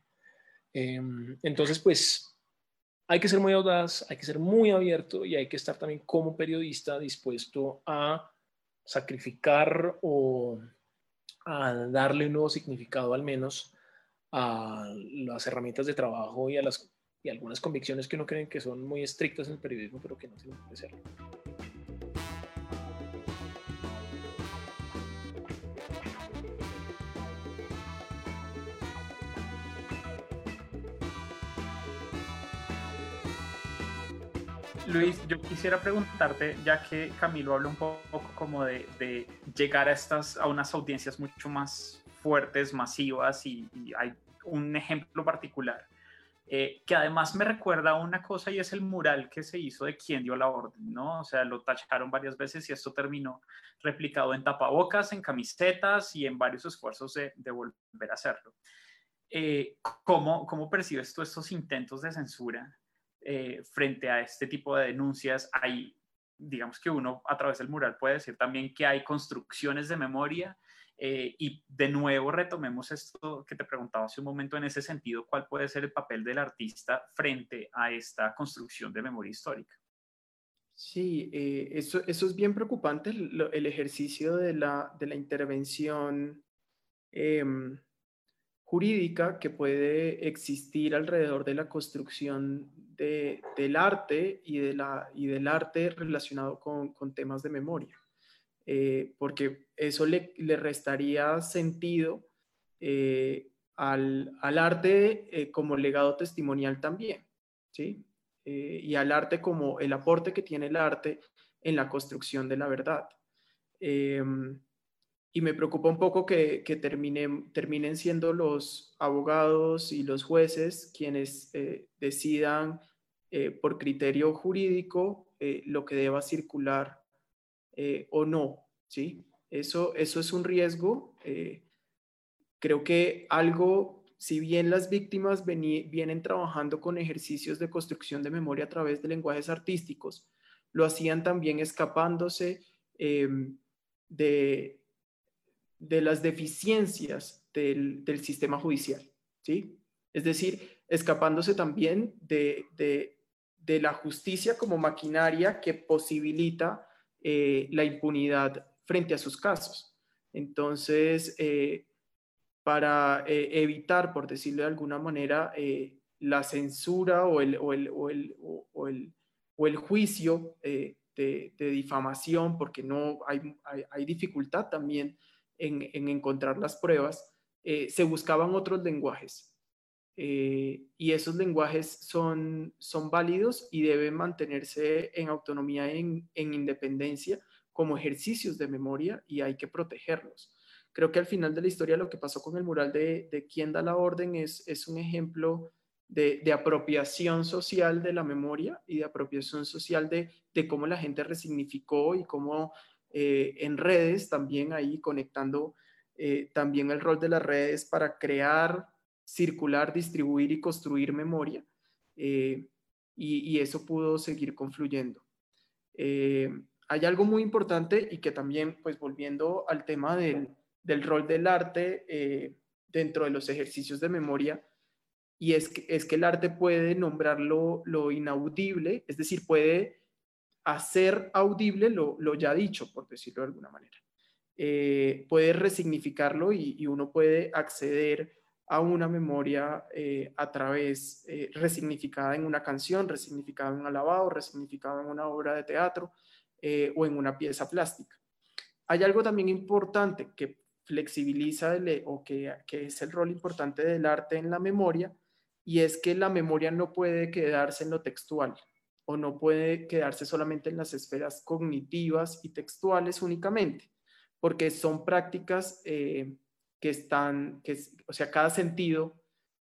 Em, entonces, pues hay que ser muy audaz, hay que ser muy abierto y hay que estar también como periodista dispuesto a sacrificar o a darle un nuevo significado al menos a las herramientas de trabajo y a las y algunas convicciones que uno cree que son muy estrictas en el periodismo, pero que no tienen que. Luis, yo quisiera preguntarte, ya que Camilo habla un poco como de, llegar a, estas, a unas audiencias mucho más fuertes, masivas, y, y hay un ejemplo particular eh, que además me recuerda a una cosa y es el mural que se hizo de quién dio la orden, ¿no? O sea, lo tacharon varias veces y esto terminó replicado en tapabocas, en camisetas y en varios esfuerzos de, volver a hacerlo. Eh, ¿cómo, ¿Cómo percibes tú estos intentos de censura eh, frente a este tipo de denuncias? Hay, digamos que uno a través del mural puede decir también que hay construcciones de memoria eh, y de nuevo retomemos esto que te preguntaba hace un momento en ese sentido, ¿cuál puede ser el papel del artista frente a esta construcción de memoria histórica? Sí, eh, eso, eso, es bien preocupante, el, ejercicio de la, de la intervención em, jurídica que puede existir alrededor de la construcción de, del arte y, de la, y del arte relacionado con, con temas de memoria. Eh, porque eso le, restaría sentido eh, al, arte eh, como legado testimonial también, ¿sí? y al arte como el aporte que tiene el arte en la construcción de la verdad. Y me preocupa un poco que, que terminen siendo los abogados y los jueces quienes decidan por criterio jurídico lo que deba circular eh, o no, ¿sí? Eso, eso es un riesgo. Eh, creo que algo, si bien las víctimas vienen trabajando con ejercicios de construcción de memoria a través de lenguajes artísticos, lo hacían también escapándose em, de, de las deficiencias del, sistema judicial, ¿sí? Es decir, escapándose también de, de la justicia como maquinaria que posibilita eh, la impunidad frente a sus casos. Entonces, eh, para eh, evitar, por decirlo de alguna manera, la censura o el, o el, o el, o el, juicio de, difamación, porque no hay, hay, dificultad también en, en, encontrar las pruebas, se buscaban otros lenguajes. y esos lenguajes son, son válidos y deben mantenerse en autonomía, en, en independencia, como ejercicios de memoria y hay que protegerlos. Creo que al final de la historia lo que pasó con el mural de, de quién da la orden es, es un ejemplo de, de, apropiación social de la memoria y de apropiación social de, de cómo la gente resignificó y cómo eh, en redes también ahí conectando eh, también el rol de las redes para crear, circular, distribuir y construir memoria. Eh, y, eso pudo seguir confluyendo hay algo muy importante y que también, pues volviendo al tema del, rol del arte dentro de los ejercicios de memoria, y es que, es que el arte puede nombrar lo, inaudible, es decir, puede hacer audible lo, ya dicho, por decirlo de alguna manera. Eh, puede resignificarlo y, uno puede acceder a una memoria eh, a través, eh, resignificada en una canción, resignificada en un alabado, resignificada en una obra de teatro o en una pieza plástica. Hay algo también importante que flexibiliza o que, que es el rol importante del arte en la memoria, y es que la memoria no puede quedarse en lo textual o no puede quedarse solamente en las esferas cognitivas y textuales únicamente, porque son prácticas eh, que están, que, o sea, cada sentido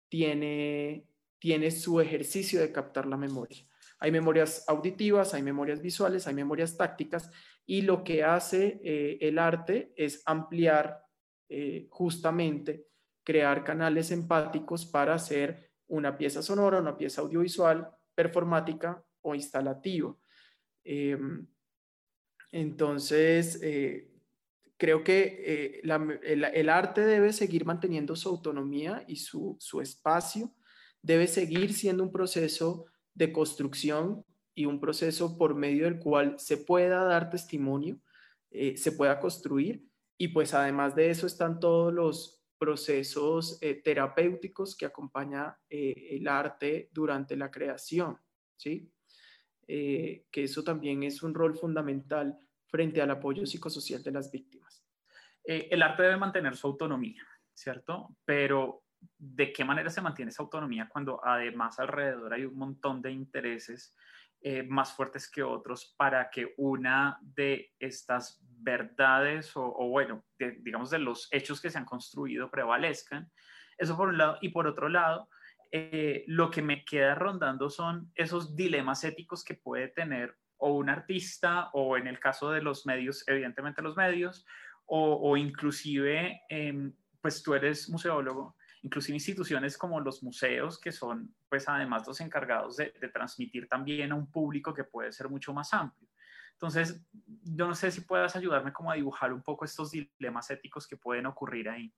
tiene, tiene su ejercicio de captar la memoria. Hay memorias auditivas, hay memorias visuales, hay memorias tácticas, y lo que hace eh, el arte es ampliar eh, justamente, crear canales empáticos para hacer una pieza sonora, una pieza audiovisual, performática o instalativa. Em, entonces, eh, creo que eh, el, arte debe seguir manteniendo su autonomía y su, espacio, debe seguir siendo un proceso de construcción y un proceso por medio del cual se pueda dar testimonio, eh, se pueda construir y pues además de eso están todos los procesos terapéuticos que acompaña el arte durante la creación, ¿sí? Eh, que eso también es un rol fundamental frente al apoyo psicosocial de las víctimas. el arte debe mantener su autonomía, ¿cierto? Pero ¿de qué manera se mantiene esa autonomía cuando además alrededor hay un montón de intereses más fuertes que otros para que una de estas verdades o, bueno, digamos de los hechos que se han construido prevalezcan. Eso por un lado. Y por otro lado, eh, lo que me queda rondando son esos dilemas éticos que puede tener o un artista o en el caso de los medios, evidentemente los medios, o, inclusive, em, pues tú eres museólogo, inclusive instituciones como los museos, que son pues además los encargados de, de transmitir también a un público que puede ser mucho más amplio. Entonces, yo no sé si puedas ayudarme como a dibujar un poco estos dilemas éticos que pueden ocurrir ahí.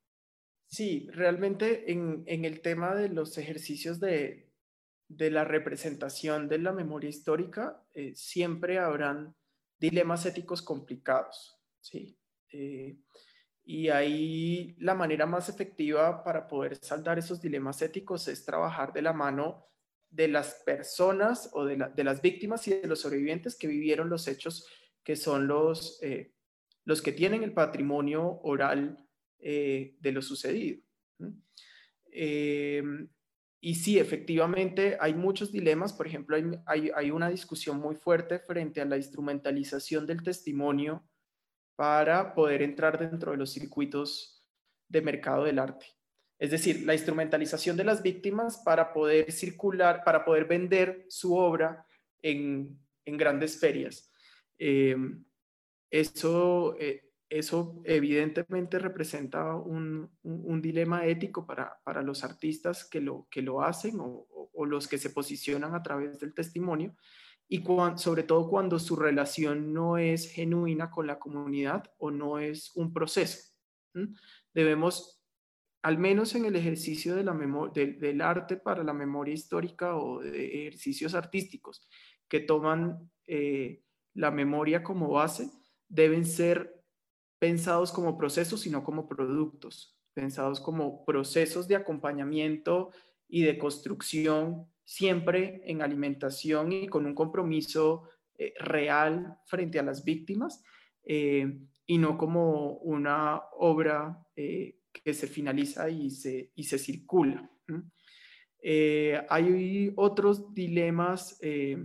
Sí, realmente en, el tema de los ejercicios de, la representación de la memoria histórica, eh, siempre habrán dilemas éticos complicados, ¿sí? Eh, y ahí la manera más efectiva para poder saldar esos dilemas éticos es trabajar de la mano de las personas o de, las víctimas y de los sobrevivientes que vivieron los hechos que son los, eh, los que tienen el patrimonio oral eh, de lo sucedido. Em, y sí, efectivamente, hay muchos dilemas. Por ejemplo, hay, hay, una discusión muy fuerte frente a la instrumentalización del testimonio para poder entrar dentro de los circuitos de mercado del arte. Es decir, la instrumentalización de las víctimas para poder circular, para poder vender su obra en, grandes ferias. Eh, eso, eh, eso evidentemente representa un, dilema ético para, los artistas que lo, que lo hacen o, los que se posicionan a través del testimonio y sobre todo cuando su relación no es genuina con la comunidad o no es un proceso. Debemos al menos en el ejercicio de la del arte para la memoria histórica o de ejercicios artísticos que toman eh, la memoria como base, deben ser pensados como procesos y no como productos, pensados como procesos de acompañamiento y de construcción, siempre en alimentación y con un compromiso eh, real frente a las víctimas, eh, y no como una obra que se finaliza y se, y se circula. Eh, hay otros dilemas eh,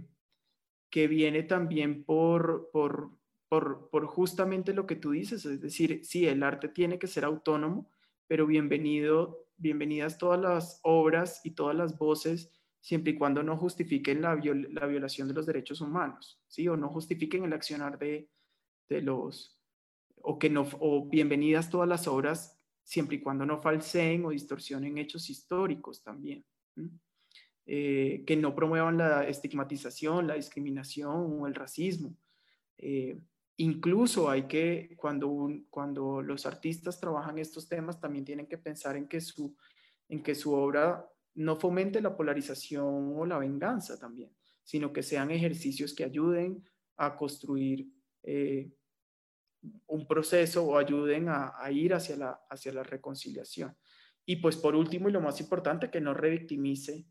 que viene también por, por, por, por, justamente lo que tú dices, es decir, sí, el arte tiene que ser autónomo, pero bienvenido, bienvenidas todas las obras y todas las voces siempre y cuando no justifiquen la, la violación de los derechos humanos, ¿sí? O no justifiquen el accionar de, de los, o que no, o bienvenidas todas las obras siempre y cuando no falseen o distorsionen hechos históricos también, eh, que no promuevan la estigmatización, la discriminación o el racismo. Eh, incluso hay que, cuando, cuando los artistas trabajan estos temas, también tienen que pensar en que su, en que su obra no fomente la polarización o la venganza también, sino que sean ejercicios que ayuden a construir eh, un proceso o ayuden a, ir hacia la, hacia la reconciliación. Y pues por último y lo más importante, que no revictimice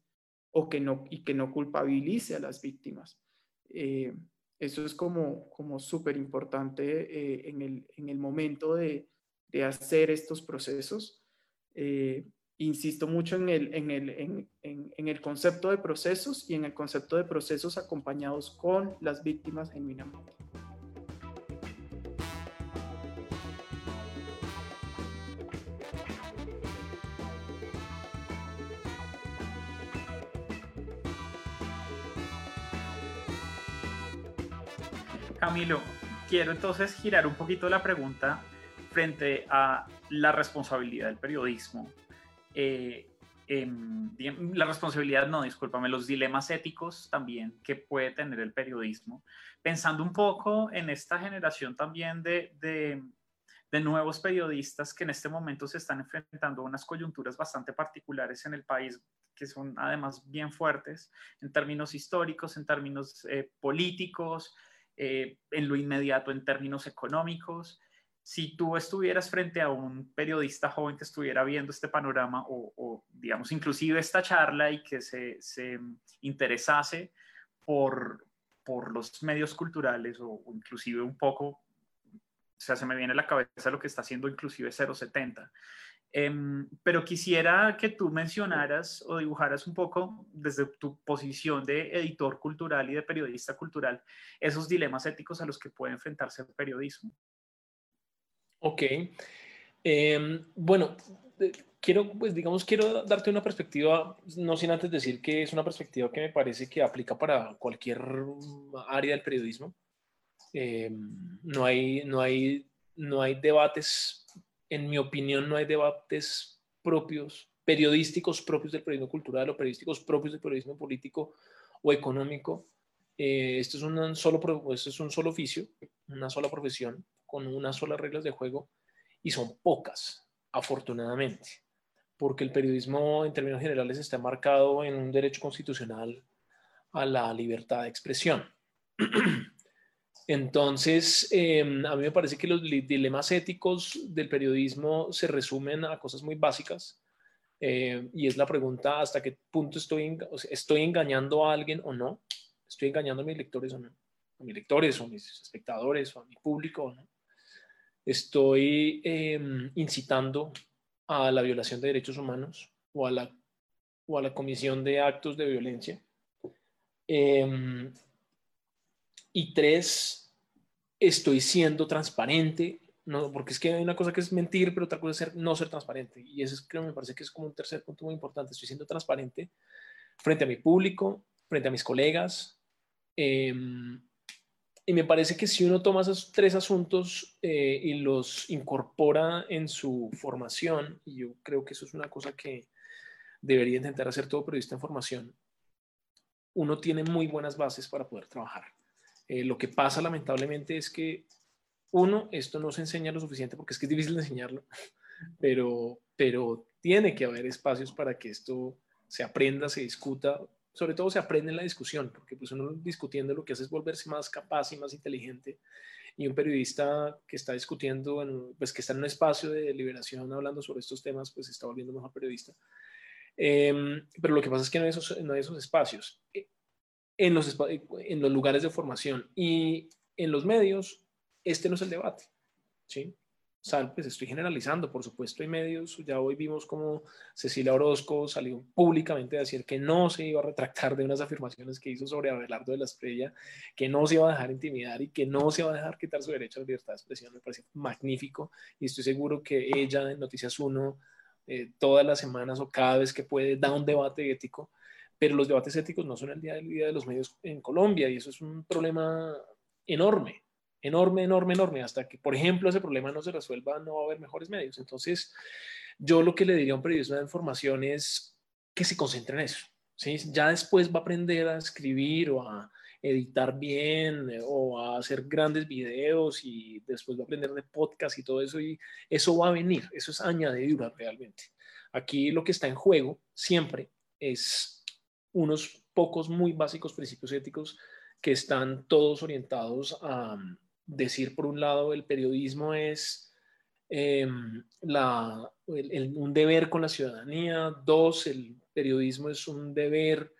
o que no, y que no culpabilice a las víctimas. Eh, eso es como, como súper importante eh, en, el, en, el, momento de, de hacer estos procesos. Eh, insisto mucho en el, en, el, en, en el concepto de procesos y en el concepto de procesos acompañados con las víctimas genuinamente. Camilo, quiero entonces girar un poquito la pregunta frente a la responsabilidad del periodismo. Eh, la responsabilidad, no, discúlpame, los dilemas éticos también que puede tener el periodismo. Pensando un poco en esta generación también de, de, de nuevos periodistas que en este momento se están enfrentando a unas coyunturas bastante particulares en el país que son además bien fuertes en términos históricos, en términos eh, políticos, eh, en lo inmediato en términos económicos. Si tú estuvieras frente a un periodista joven que estuviera viendo este panorama o, digamos, inclusive esta charla y que se, interesase por, por los medios culturales o, o inclusive un poco, o sea, se me viene a la cabeza lo que está haciendo inclusive 070. Em, pero quisiera que tú mencionaras o dibujaras un poco desde tu posición de editor cultural y de periodista cultural esos dilemas éticos a los que puede enfrentarse el periodismo. Ok. Em, bueno, quiero, pues digamos, quiero darte una perspectiva, no sin antes decir que es una perspectiva que me parece que aplica para cualquier área del periodismo. Em, no, hay, no, hay, no hay debates en mi opinión, no hay debates propios, periodísticos propios del periodismo cultural o periodísticos propios del periodismo político o económico. Eh, esto, es un solo, esto es un solo oficio, una sola profesión, con unas solas reglas de juego, y son pocas, afortunadamente, porque el periodismo en términos generales está marcado en un derecho constitucional a la libertad de expresión. Entonces, em, a mí me parece que los dilemas éticos del periodismo se resumen a cosas muy básicas. Eh, y es la pregunta hasta qué punto estoy, estoy engañando a alguien o no. Estoy engañando a mis lectores o no. A mis lectores o a mis espectadores o a mi público o no. Estoy em, incitando a la violación de derechos humanos o a la, o a la comisión de actos de violencia. Em, y tres, estoy siendo transparente, no, porque es que hay una cosa que es mentir, pero otra cosa es ser, no ser transparente. Y eso es, creo, me parece que es como un tercer punto muy importante. Estoy siendo transparente frente a mi público, frente a mis colegas. Em, y me parece que si uno toma esos tres asuntos eh, y los incorpora en su formación, y yo creo que eso es una cosa que debería intentar hacer todo periodista en formación, uno tiene muy buenas bases para poder trabajar. Eh, lo que pasa lamentablemente es que, uno, esto no se enseña lo suficiente porque es que es difícil enseñarlo, pero, pero tiene que haber espacios para que esto se aprenda, se discuta, sobre todo se aprende en la discusión, porque pues uno discutiendo lo que hace es volverse más capaz y más inteligente. Y un periodista que está discutiendo, en, pues que está en un espacio de liberación hablando sobre estos temas, pues está volviendo mejor periodista. Em, pero lo que pasa es que no hay esos, no hay esos espacios en los, en los lugares de formación y en los medios, este no es el debate. ¿sí? O pues estoy generalizando, por supuesto, hay medios, ya hoy vimos como Cecilia Orozco salió públicamente a decir que no se iba a retractar de unas afirmaciones que hizo sobre Abelardo de la Estrella, que no se iba a dejar intimidar y que no se iba a dejar quitar su derecho a la libertad de expresión, me parece magnífico y estoy seguro que ella en Noticias 1 eh, todas las semanas o cada vez que puede da un debate ético pero los debates éticos no son el día, día de los medios en Colombia y eso es un problema enorme, enorme, enorme, enorme. Hasta que, por ejemplo, ese problema no se resuelva, no va a haber mejores medios. Entonces, yo lo que le diría a un periodista de información es que se concentre en eso. ¿sí? Ya después va a aprender a escribir o a editar bien o a hacer grandes videos y después va a aprender de podcast y todo eso y eso va a venir, eso es añadidura realmente. Aquí lo que está en juego siempre es unos pocos muy básicos principios éticos que están todos orientados a decir, por un lado, el periodismo es em, un deber con la ciudadanía, dos, el periodismo es un deber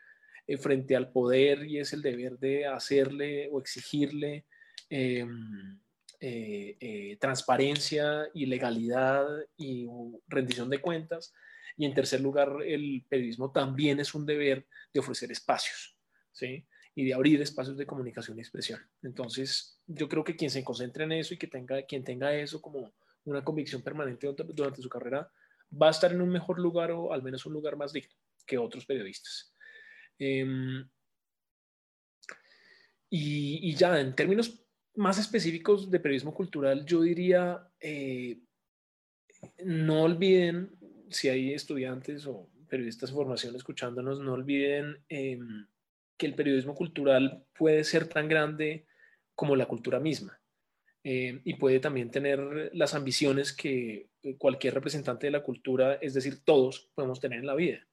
eh, frente al poder y es el deber de hacerle o exigirle em, eh, eh, transparencia y legalidad y rendición de cuentas. Y en tercer lugar, el periodismo también es un deber de ofrecer espacios, ¿sí? Y de abrir espacios de comunicación y expresión. Entonces, yo creo que quien se concentre en eso y que tenga, quien tenga eso como una convicción permanente durante su carrera, va a estar en un mejor lugar o al menos un lugar más digno que otros periodistas. Em, y, ya, en términos más específicos de periodismo cultural, yo diría, eh, no olviden, si hay estudiantes o periodistas de formación escuchándonos, no olviden em, que el periodismo cultural puede ser tan grande como la cultura misma. Em, y puede también tener las ambiciones que cualquier representante de la cultura, es decir, todos podemos tener en la vida.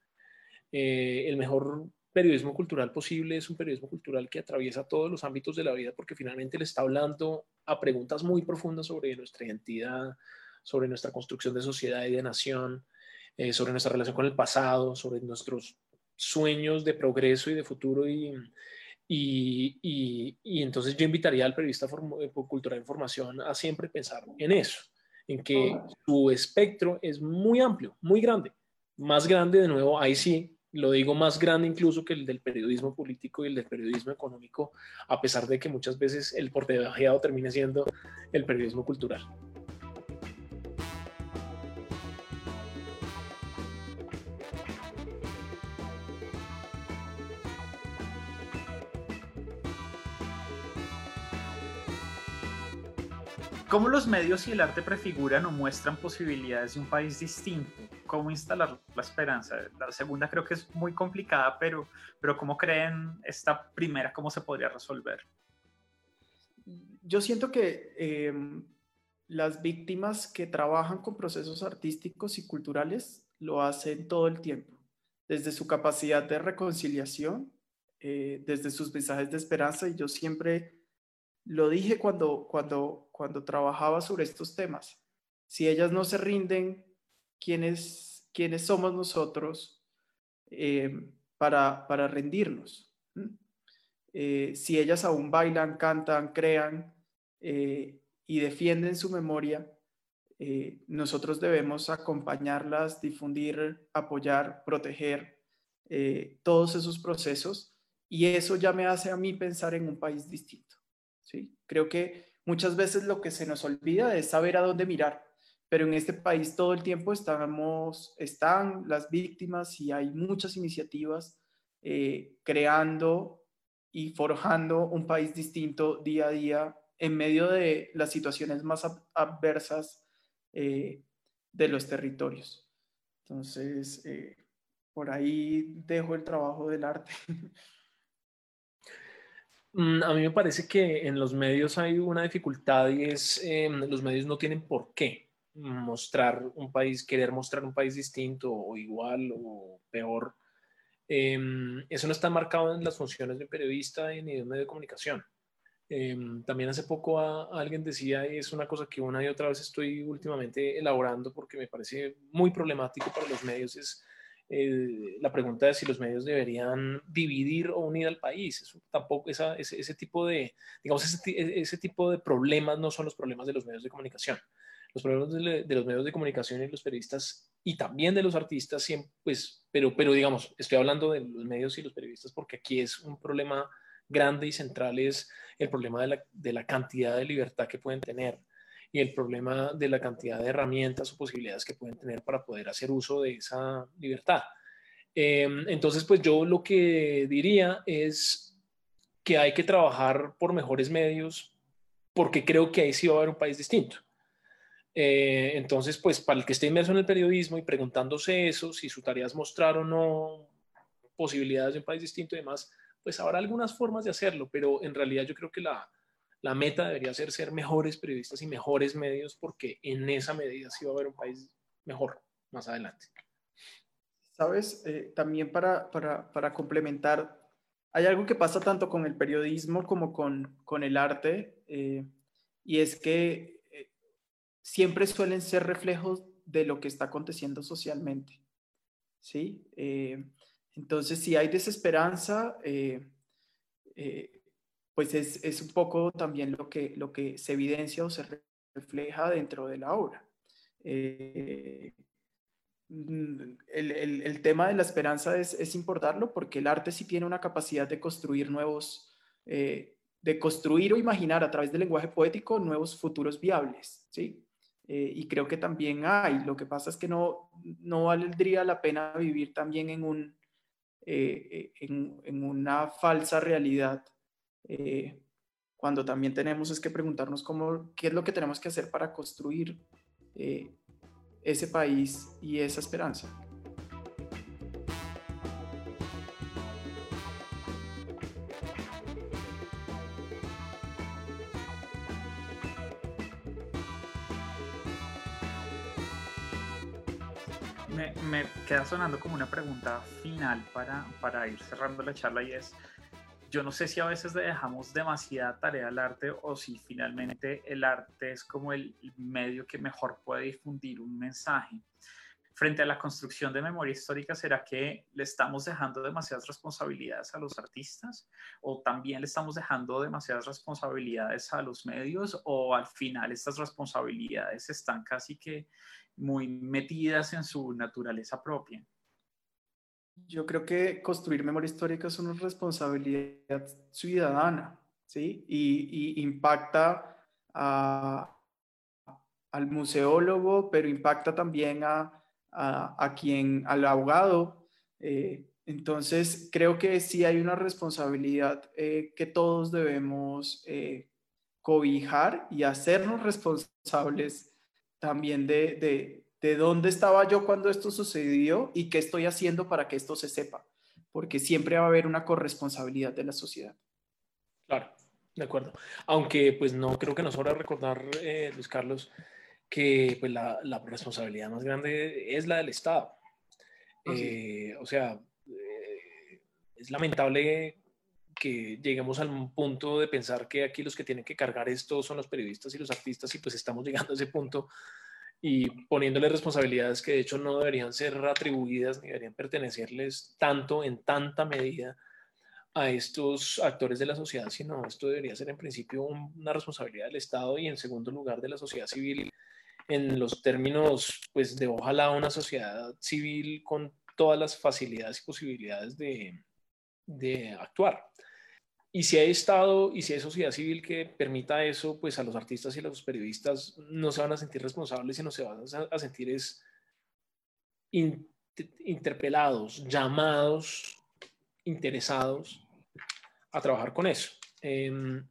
Eh, el mejor periodismo cultural posible es un periodismo cultural que atraviesa todos los ámbitos de la vida porque finalmente le está hablando a preguntas muy profundas sobre nuestra identidad, sobre nuestra construcción de sociedad y de nación, eh, sobre nuestra relación con el pasado, sobre nuestros sueños de progreso y de futuro y, y, y, entonces yo invitaría al periodista eh, cultural de información a siempre pensar en eso, en que su espectro es muy amplio, muy grande, más grande de nuevo, ahí sí, lo digo más grande incluso que el del periodismo político y el del periodismo económico, a pesar de que muchas veces el portebajeado termina siendo el periodismo cultural. ¿Cómo los medios y el arte prefiguran o muestran posibilidades de un país distinto? cómo instalar la esperanza. La segunda creo que es muy complicada, pero, pero ¿cómo creen esta primera, cómo se podría resolver? Yo siento que em, las víctimas que trabajan con procesos artísticos y culturales lo hacen todo el tiempo, desde su capacidad de reconciliación, eh, desde sus mensajes de esperanza, y yo siempre lo dije cuando, cuando, cuando trabajaba sobre estos temas. Si ellas no se rinden, quiénes, quiénes somos nosotros eh, para, para, rendirnos. Eh, si ellas aún bailan, cantan, crean eh, y defienden su memoria, nosotros debemos acompañarlas, difundir, apoyar, proteger todos esos procesos y eso ya me hace a mí pensar en un país distinto. ¿Sí? Creo que muchas veces lo que se nos olvida es saber a dónde mirar pero en este país todo el tiempo estamos, están las víctimas y hay muchas iniciativas eh, creando y forjando un país distinto día a día en medio de las situaciones más adversas eh, de los territorios. Entonces, eh, por ahí dejo el trabajo del arte. Mm, a mí me parece que en los medios hay una dificultad y es em, los medios no tienen por qué mostrar un país, querer mostrar un país distinto o igual o peor, em, eso no está marcado en las funciones de un periodista ni de un medio de comunicación. Em, también hace poco alguien decía, y es una cosa que una y otra vez estoy últimamente elaborando porque me parece muy problemático para los medios, es la pregunta de si los medios deberían dividir o unir al país. Tampoco esa, ese, tipo de, digamos, ese, ese tipo de problemas no son los problemas de los medios de comunicación los problemas de, los medios de comunicación y los periodistas y también de los artistas, pues, pero, pero digamos, estoy hablando de los medios y los periodistas porque aquí es un problema grande y central, es el problema de la, de la cantidad de libertad que pueden tener y el problema de la cantidad de herramientas o posibilidades que pueden tener para poder hacer uso de esa libertad. Em, entonces, pues yo lo que diría es que hay que trabajar por mejores medios porque creo que ahí sí va a haber un país distinto. Eh, entonces, pues para el que esté inmerso en el periodismo y preguntándose eso, si su tarea es mostrar o no posibilidades de un país distinto y demás, pues habrá algunas formas de hacerlo, pero en realidad yo creo que la, la meta debería ser ser mejores periodistas y mejores medios, porque en esa medida sí va a haber un país mejor más adelante. Sabes, eh, también para, para, complementar, hay algo que pasa tanto con el periodismo como con, con el arte, eh, y es que eh, siempre suelen ser reflejos de lo que está aconteciendo socialmente. ¿sí? entonces, si hay desesperanza, pues es, es, un poco también lo que, lo que se evidencia o se refleja dentro de la obra. Eh, mm, el, el, tema de la esperanza es, es, importarlo porque el arte sí tiene una capacidad de construir nuevos, eh, de construir o imaginar a través del lenguaje poético nuevos futuros viables, ¿sí? Eh, y creo que también hay, lo que pasa es que no, no valdría la pena vivir también en, un, en, en una falsa realidad eh, cuando también tenemos es que preguntarnos cómo, qué es lo que tenemos que hacer para construir eh, ese país y esa esperanza. Me, me, queda sonando como una pregunta final para, para ir cerrando la charla y es, yo no sé si a veces le dejamos demasiada tarea al arte o si finalmente el arte es como el medio que mejor puede difundir un mensaje. Frente a la construcción de memoria histórica, ¿será que le estamos dejando demasiadas responsabilidades a los artistas o también le estamos dejando demasiadas responsabilidades a los medios o al final estas responsabilidades están casi que muy metidas en su naturaleza propia? Yo creo que construir memoria histórica es una responsabilidad ciudadana, ¿sí? Y, impacta al museólogo, pero impacta también a, quien, al abogado. Eh, entonces, creo que sí hay una responsabilidad eh, que todos debemos eh, cobijar y hacernos responsables también de, de dónde estaba yo cuando esto sucedió y qué estoy haciendo para que esto se sepa, porque siempre va a haber una corresponsabilidad de la sociedad. Claro, de acuerdo. Aunque pues no creo que nos sobra recordar, eh, Luis Carlos, que pues, la, responsabilidad más grande es la del Estado. Ah, eh, o sea, eh, es lamentable que lleguemos al punto de pensar que aquí los que tienen que cargar esto son los periodistas y los artistas y pues estamos llegando a ese punto y poniéndole responsabilidades que de hecho no deberían ser atribuidas ni deberían pertenecerles tanto en tanta medida a estos actores de la sociedad, sino esto debería ser en principio una responsabilidad del Estado y en segundo lugar de la sociedad civil en los términos pues de ojalá una sociedad civil con todas las facilidades y posibilidades de, de actuar. Y si hay Estado y si hay sociedad civil que permita eso, pues a los artistas y a los periodistas no se van a sentir responsables, sino se van a sentir es interpelados, llamados, interesados a trabajar con eso. Em,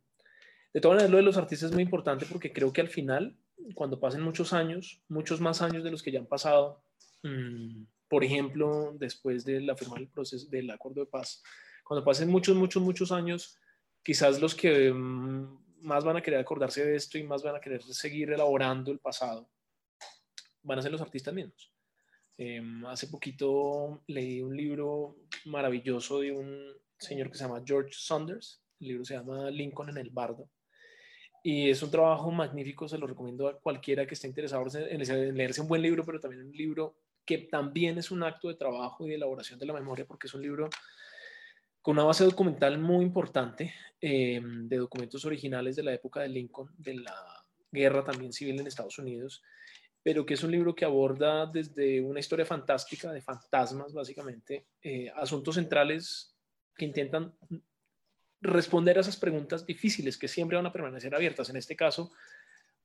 de todas maneras, lo de los artistas es muy importante porque creo que al final, cuando pasen muchos años, muchos más años de los que ya han pasado, mm, por ejemplo, después de la firma del proceso del acuerdo de paz, cuando pasen muchos, muchos, muchos años, quizás los que mm, más van a querer acordarse de esto y más van a querer seguir elaborando el pasado van a ser los artistas mismos. Em, hace poquito leí un libro maravilloso de un señor que se llama George Saunders. El libro se llama Lincoln en el Bardo. Y es un trabajo magnífico, se lo recomiendo a cualquiera que esté interesado en leerse un buen libro, pero también un libro que también es un acto de trabajo y de elaboración de la memoria, porque es un libro con una base documental muy importante eh, de documentos originales de la época de Lincoln, de la guerra también civil en Estados Unidos, pero que es un libro que aborda desde una historia fantástica de fantasmas, básicamente, eh, asuntos centrales que intentan responder a esas preguntas difíciles que siempre van a permanecer abiertas. En este caso,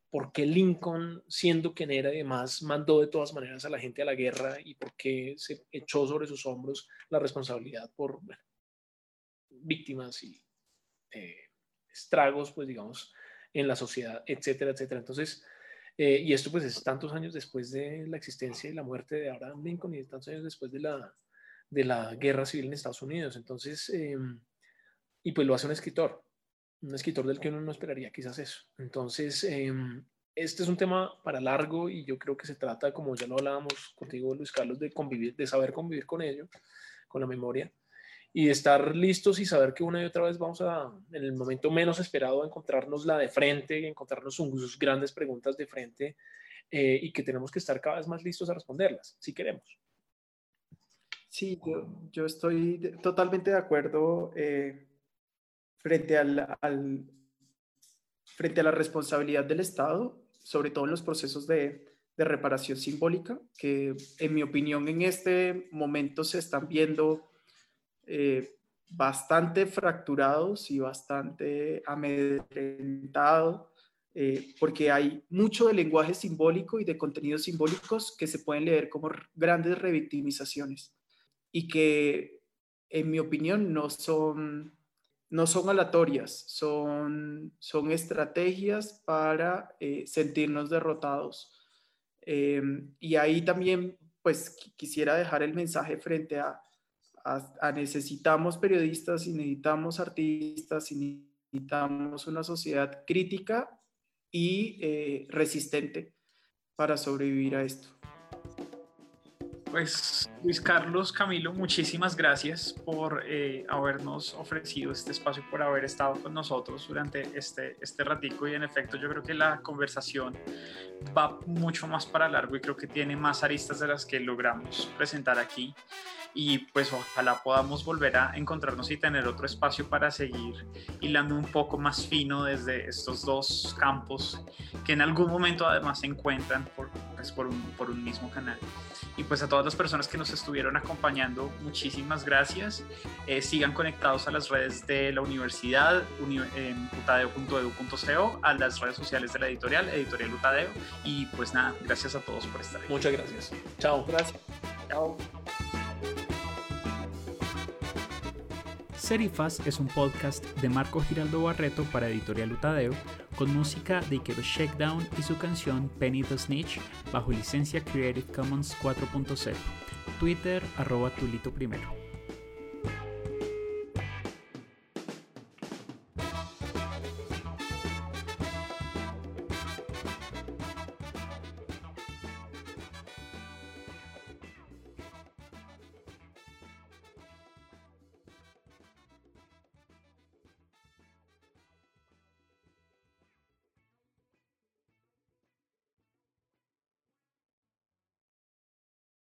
¿por qué Lincoln, siendo quien era y demás, mandó de todas maneras a la gente a la guerra y por qué se echó sobre sus hombros la responsabilidad por víctimas y eh, estragos, pues digamos, en la sociedad, etcétera, etcétera. Entonces, eh, y esto pues es tantos años después de la existencia y la muerte de Abraham Lincoln y tantos años después de la, de la guerra civil en Estados Unidos. Entonces, em, y pues lo hace un escritor, un escritor del que uno no esperaría quizás eso. Entonces, em, este es un tema para largo y yo creo que se trata, como ya lo hablábamos contigo, Luis Carlos, de convivir, de saber convivir con ello, con la memoria y estar listos y saber que una y otra vez vamos a, en el momento menos esperado, encontrarnos la de frente, encontrarnos sus grandes preguntas de frente eh, y que tenemos que estar cada vez más listos a responderlas, si queremos. Sí, yo, estoy totalmente de acuerdo eh, frente, al, frente a la responsabilidad del Estado, sobre todo en los procesos de reparación simbólica, que en mi opinión en este momento se están viendo eh, bastante fracturados y bastante amedrentados, eh, porque hay mucho de lenguaje simbólico y de contenidos simbólicos que se pueden leer como grandes revictimizaciones y que, en mi opinión, no son, no son aleatorias, son, son estrategias para eh, sentirnos derrotados. y ahí también, pues, quisiera dejar el mensaje frente a necesitamos periodistas y necesitamos artistas y necesitamos una sociedad crítica y eh, resistente para sobrevivir a esto. Pues Luis Carlos, Camilo, muchísimas gracias por eh, habernos ofrecido este espacio, por haber estado con nosotros durante este, este ratico y en efecto yo creo que la conversación va mucho más para largo y creo que tiene más aristas de las que logramos presentar aquí y pues ojalá podamos volver a encontrarnos y tener otro espacio para seguir hilando un poco más fino desde estos dos campos que en algún momento además se encuentran por, pues, por, un, por un mismo canal. Y pues a todas las personas que nos estuvieron acompañando, muchísimas gracias. Eh, sigan conectados a las redes de la universidad, en utadeo.edu.co, a las redes sociales de la editorial, Editorial Utadeo. Y pues nada, gracias a todos por estar aquí. Muchas gracias. Chao. Gracias. Chao. Serifas es un podcast de Marco Giraldo Barreto para Editorial Utadeo, con música de Ikero Shakedown y su canción Penny the Snitch bajo licencia Creative Commons 4.0. Twitter arroba tulito primero.